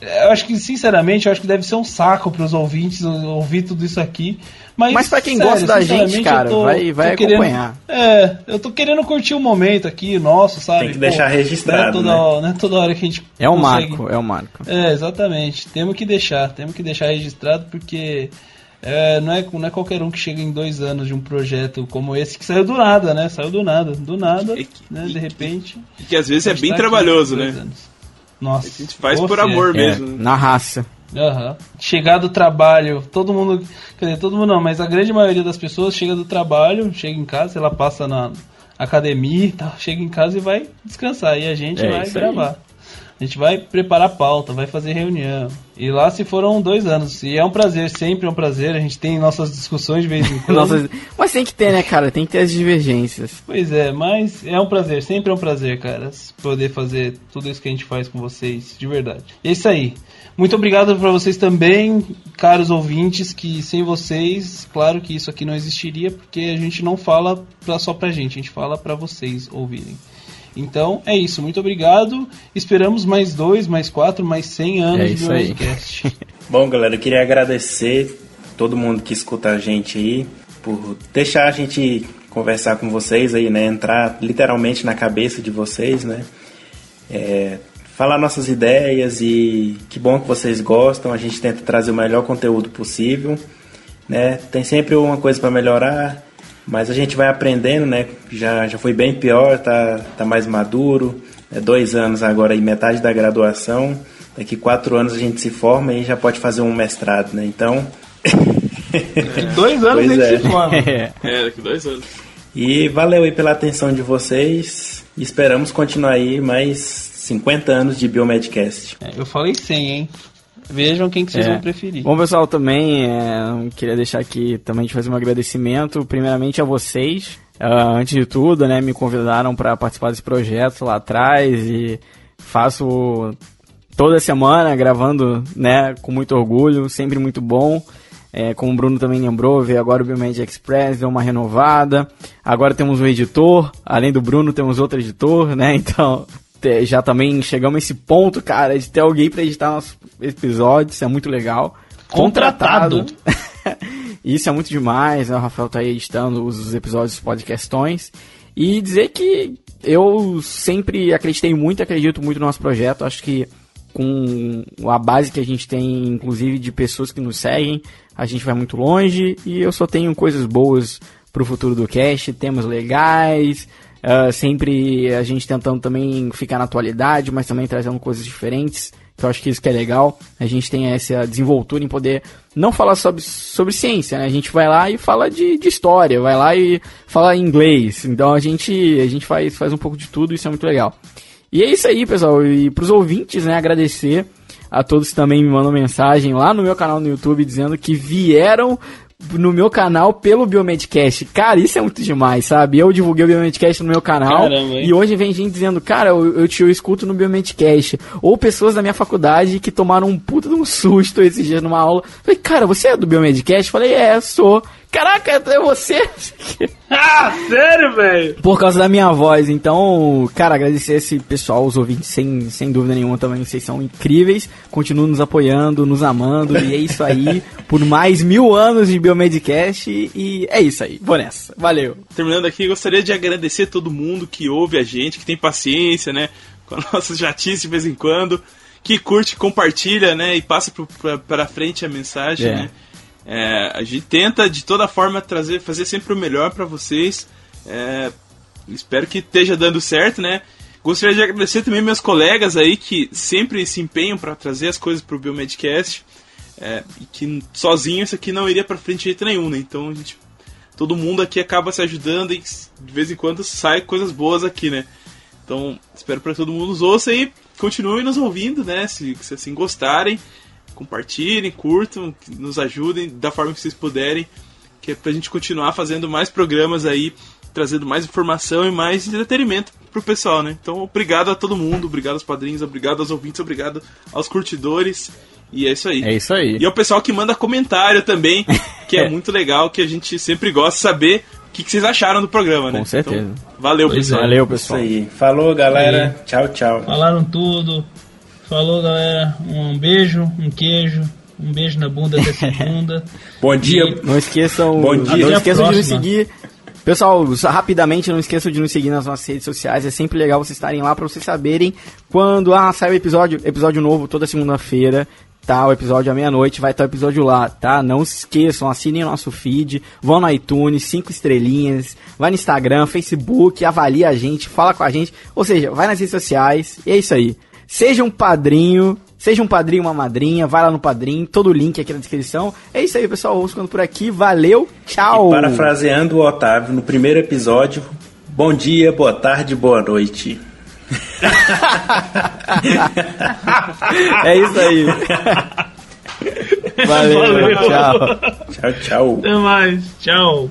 Eu acho que, sinceramente, eu acho que deve ser um saco para os ouvintes ouvir tudo isso aqui. Mas, Mas pra quem sério, gosta da gente, cara, eu tô- vai- vai tô querendo- acompanhar. é, eu tô querendo curtir o momento aqui, nosso, sabe? Tem que deixar registrado, Não é toda, né? hora, não é toda hora que a gente É um consegue- marco, é um marco. é, exatamente. Temos que deixar, temos que deixar registrado porque é, não, é, não é qualquer um que chega em dois anos de um projeto como esse que saiu do nada, né? Saiu do nada, do nada, E né? e- De repente. E que às vezes é bem tá trabalhoso, dois né? anos. Nossa. A gente faz por amor É, mesmo. né? na raça. Aham. Chegar do trabalho, todo mundo. Quer dizer, todo mundo não, mas a grande maioria das pessoas chega do trabalho, chega em casa, ela passa na academia e tal, chega em casa e vai descansar. E a gente É vai isso aí. A gente vai preparar pauta, vai fazer reunião. E lá se foram dois anos. E é um prazer, sempre é um prazer. A gente tem nossas discussões de vez em quando. Nossa, mas tem que ter, né, cara? Tem que ter as divergências. Pois é, mas é um prazer, sempre é um prazer, cara, poder fazer tudo isso que a gente faz com vocês, de verdade. E é isso aí. Muito obrigado para vocês também, caros ouvintes, que sem vocês, claro que isso aqui não existiria, porque a gente não fala pra, só pra gente, a gente fala pra vocês ouvirem. Então é isso, muito obrigado. Esperamos mais dois, mais quatro, mais cem anos É de podcast. Bom, galera, eu queria agradecer todo mundo que escuta a gente aí por deixar a gente conversar com vocês aí, né? Entrar literalmente na cabeça de vocês, né? É, falar nossas ideias e que bom que vocês gostam. A gente tenta trazer o melhor conteúdo possível, né? Tem sempre uma coisa para melhorar, mas a gente vai aprendendo, né? Já, já foi bem pior, tá, tá mais maduro. É dois anos agora e metade da graduação. Daqui quatro anos a gente se forma e já pode fazer um mestrado, né? Então. dois anos Pois a gente é. se forma. É. É, daqui dois anos. E valeu aí pela atenção de vocês. E esperamos continuar aí mais 50 anos de Biomedcast. É, Eu falei 100, hein? Vejam quem que vocês É. vão preferir. Bom, pessoal, também é, queria deixar aqui também de fazer um agradecimento, primeiramente a vocês. Ah, antes de tudo, né, me convidaram para participar desse projeto lá atrás e faço toda semana gravando, né, com muito orgulho, sempre muito bom. É, como o Bruno também lembrou, veio agora o Biomed Express, deu uma renovada. Agora temos um editor, além do Bruno temos outro editor, né? Então te- já também chegamos a esse ponto, cara, de ter alguém para editar nossos episódios, isso é muito legal. Contratado. isso é muito demais, né? O Rafael tá aí editando os episódios podcastões. E dizer que eu sempre acreditei muito, acredito muito no nosso projeto. Acho que com a base que a gente tem, inclusive de pessoas que nos seguem, a gente vai muito longe e eu só tenho coisas boas pro futuro do cast, temas legais, ah, sempre a gente tentando também ficar na atualidade, mas também trazendo coisas diferentes, eu acho que isso que é legal. A gente tem essa desenvoltura em poder não falar sobre, sobre ciência, né? A gente vai lá e fala de, de história, vai lá e fala inglês. Então a gente, a gente faz, faz um pouco de tudo, isso é muito legal. E é isso aí, pessoal. E pros ouvintes, né, agradecer a todos que também me mandam mensagem lá no meu canal no YouTube dizendo que vieram no meu canal pelo Biomedcast. Cara, isso é muito demais, sabe? Eu divulguei o Biomedcast no meu canal Caramba, e hoje vem gente dizendo, cara, eu, eu te eu escuto no Biomedcast. Ou pessoas da minha faculdade que tomaram um puta de um susto esses dias numa aula. Falei, cara, você é do Biomedcast? Falei, é, sou. Caraca, é você? Ah, sério, velho? Por causa da minha voz. Então, cara, agradecer esse pessoal, os ouvintes, sem, sem dúvida nenhuma também. Vocês são incríveis. Continuam nos apoiando, nos amando. E é isso aí. por mais mil anos de Biomedcast. E, e é isso aí. Vou nessa. Valeu. Terminando aqui, gostaria de agradecer todo mundo que ouve a gente, que tem paciência, né? Com a nossa jatice de vez em quando. Que curte, compartilha, né? E passa pro, pra, pra frente a mensagem, É. né? É, a gente tenta de toda forma trazer, fazer sempre o melhor para vocês. É, espero que esteja dando certo, né? Gostaria de agradecer também meus colegas aí que sempre se empenham para trazer as coisas pro Biomedcast. É, e que sozinho isso aqui não iria para frente de jeito nenhum, né? Então a gente, todo mundo aqui acaba se ajudando e de vez em quando sai coisas boas aqui, né? Então espero para todo mundo nos ouça e continuem nos ouvindo, né? Se, se assim gostarem compartilhem, curtam, nos ajudem da forma que vocês puderem, que é pra gente continuar fazendo mais programas aí, trazendo mais informação e mais entretenimento pro pessoal, né? Então, obrigado a todo mundo, obrigado aos padrinhos, obrigado aos ouvintes, obrigado aos curtidores. E é isso aí. É isso aí. E ao pessoal que manda comentário também, que é muito legal, que a gente sempre gosta de saber o que, que vocês acharam do programa, né? Com certeza. Então, valeu, Pois pessoal. Valeu, Isso pessoal. aí. Falou, galera. Tchau, tchau. Falaram tudo. Falou, galera. Um beijo, um queijo. Um beijo na bunda dessa bunda. Bom dia. E- Não esqueçam, Bom dia. não Até a esqueçam de nos próxima. seguir. Pessoal, rapidamente, não esqueçam de nos seguir nas nossas redes sociais. É sempre legal vocês estarem lá para vocês saberem quando ah, sai o episódio, episódio novo toda segunda-feira. Tá, o episódio à meia-noite, vai estar o episódio lá, tá? Não se esqueçam, assinem o nosso feed, vão no iTunes, cinco estrelinhas, vai no Instagram, Facebook, avalia a gente, fala com a gente, ou seja, vai nas redes sociais, e é isso aí. Seja um padrinho, seja um padrinho, uma madrinha, vai lá no padrinho, todo o link aqui na descrição. É isso aí, pessoal, vamos ficando por aqui, valeu, tchau! E parafraseando o Otávio no primeiro episódio, bom dia, boa tarde, boa noite. É isso aí. Valeu, Valeu. tchau. Tchau, tchau. Até mais. Tchau.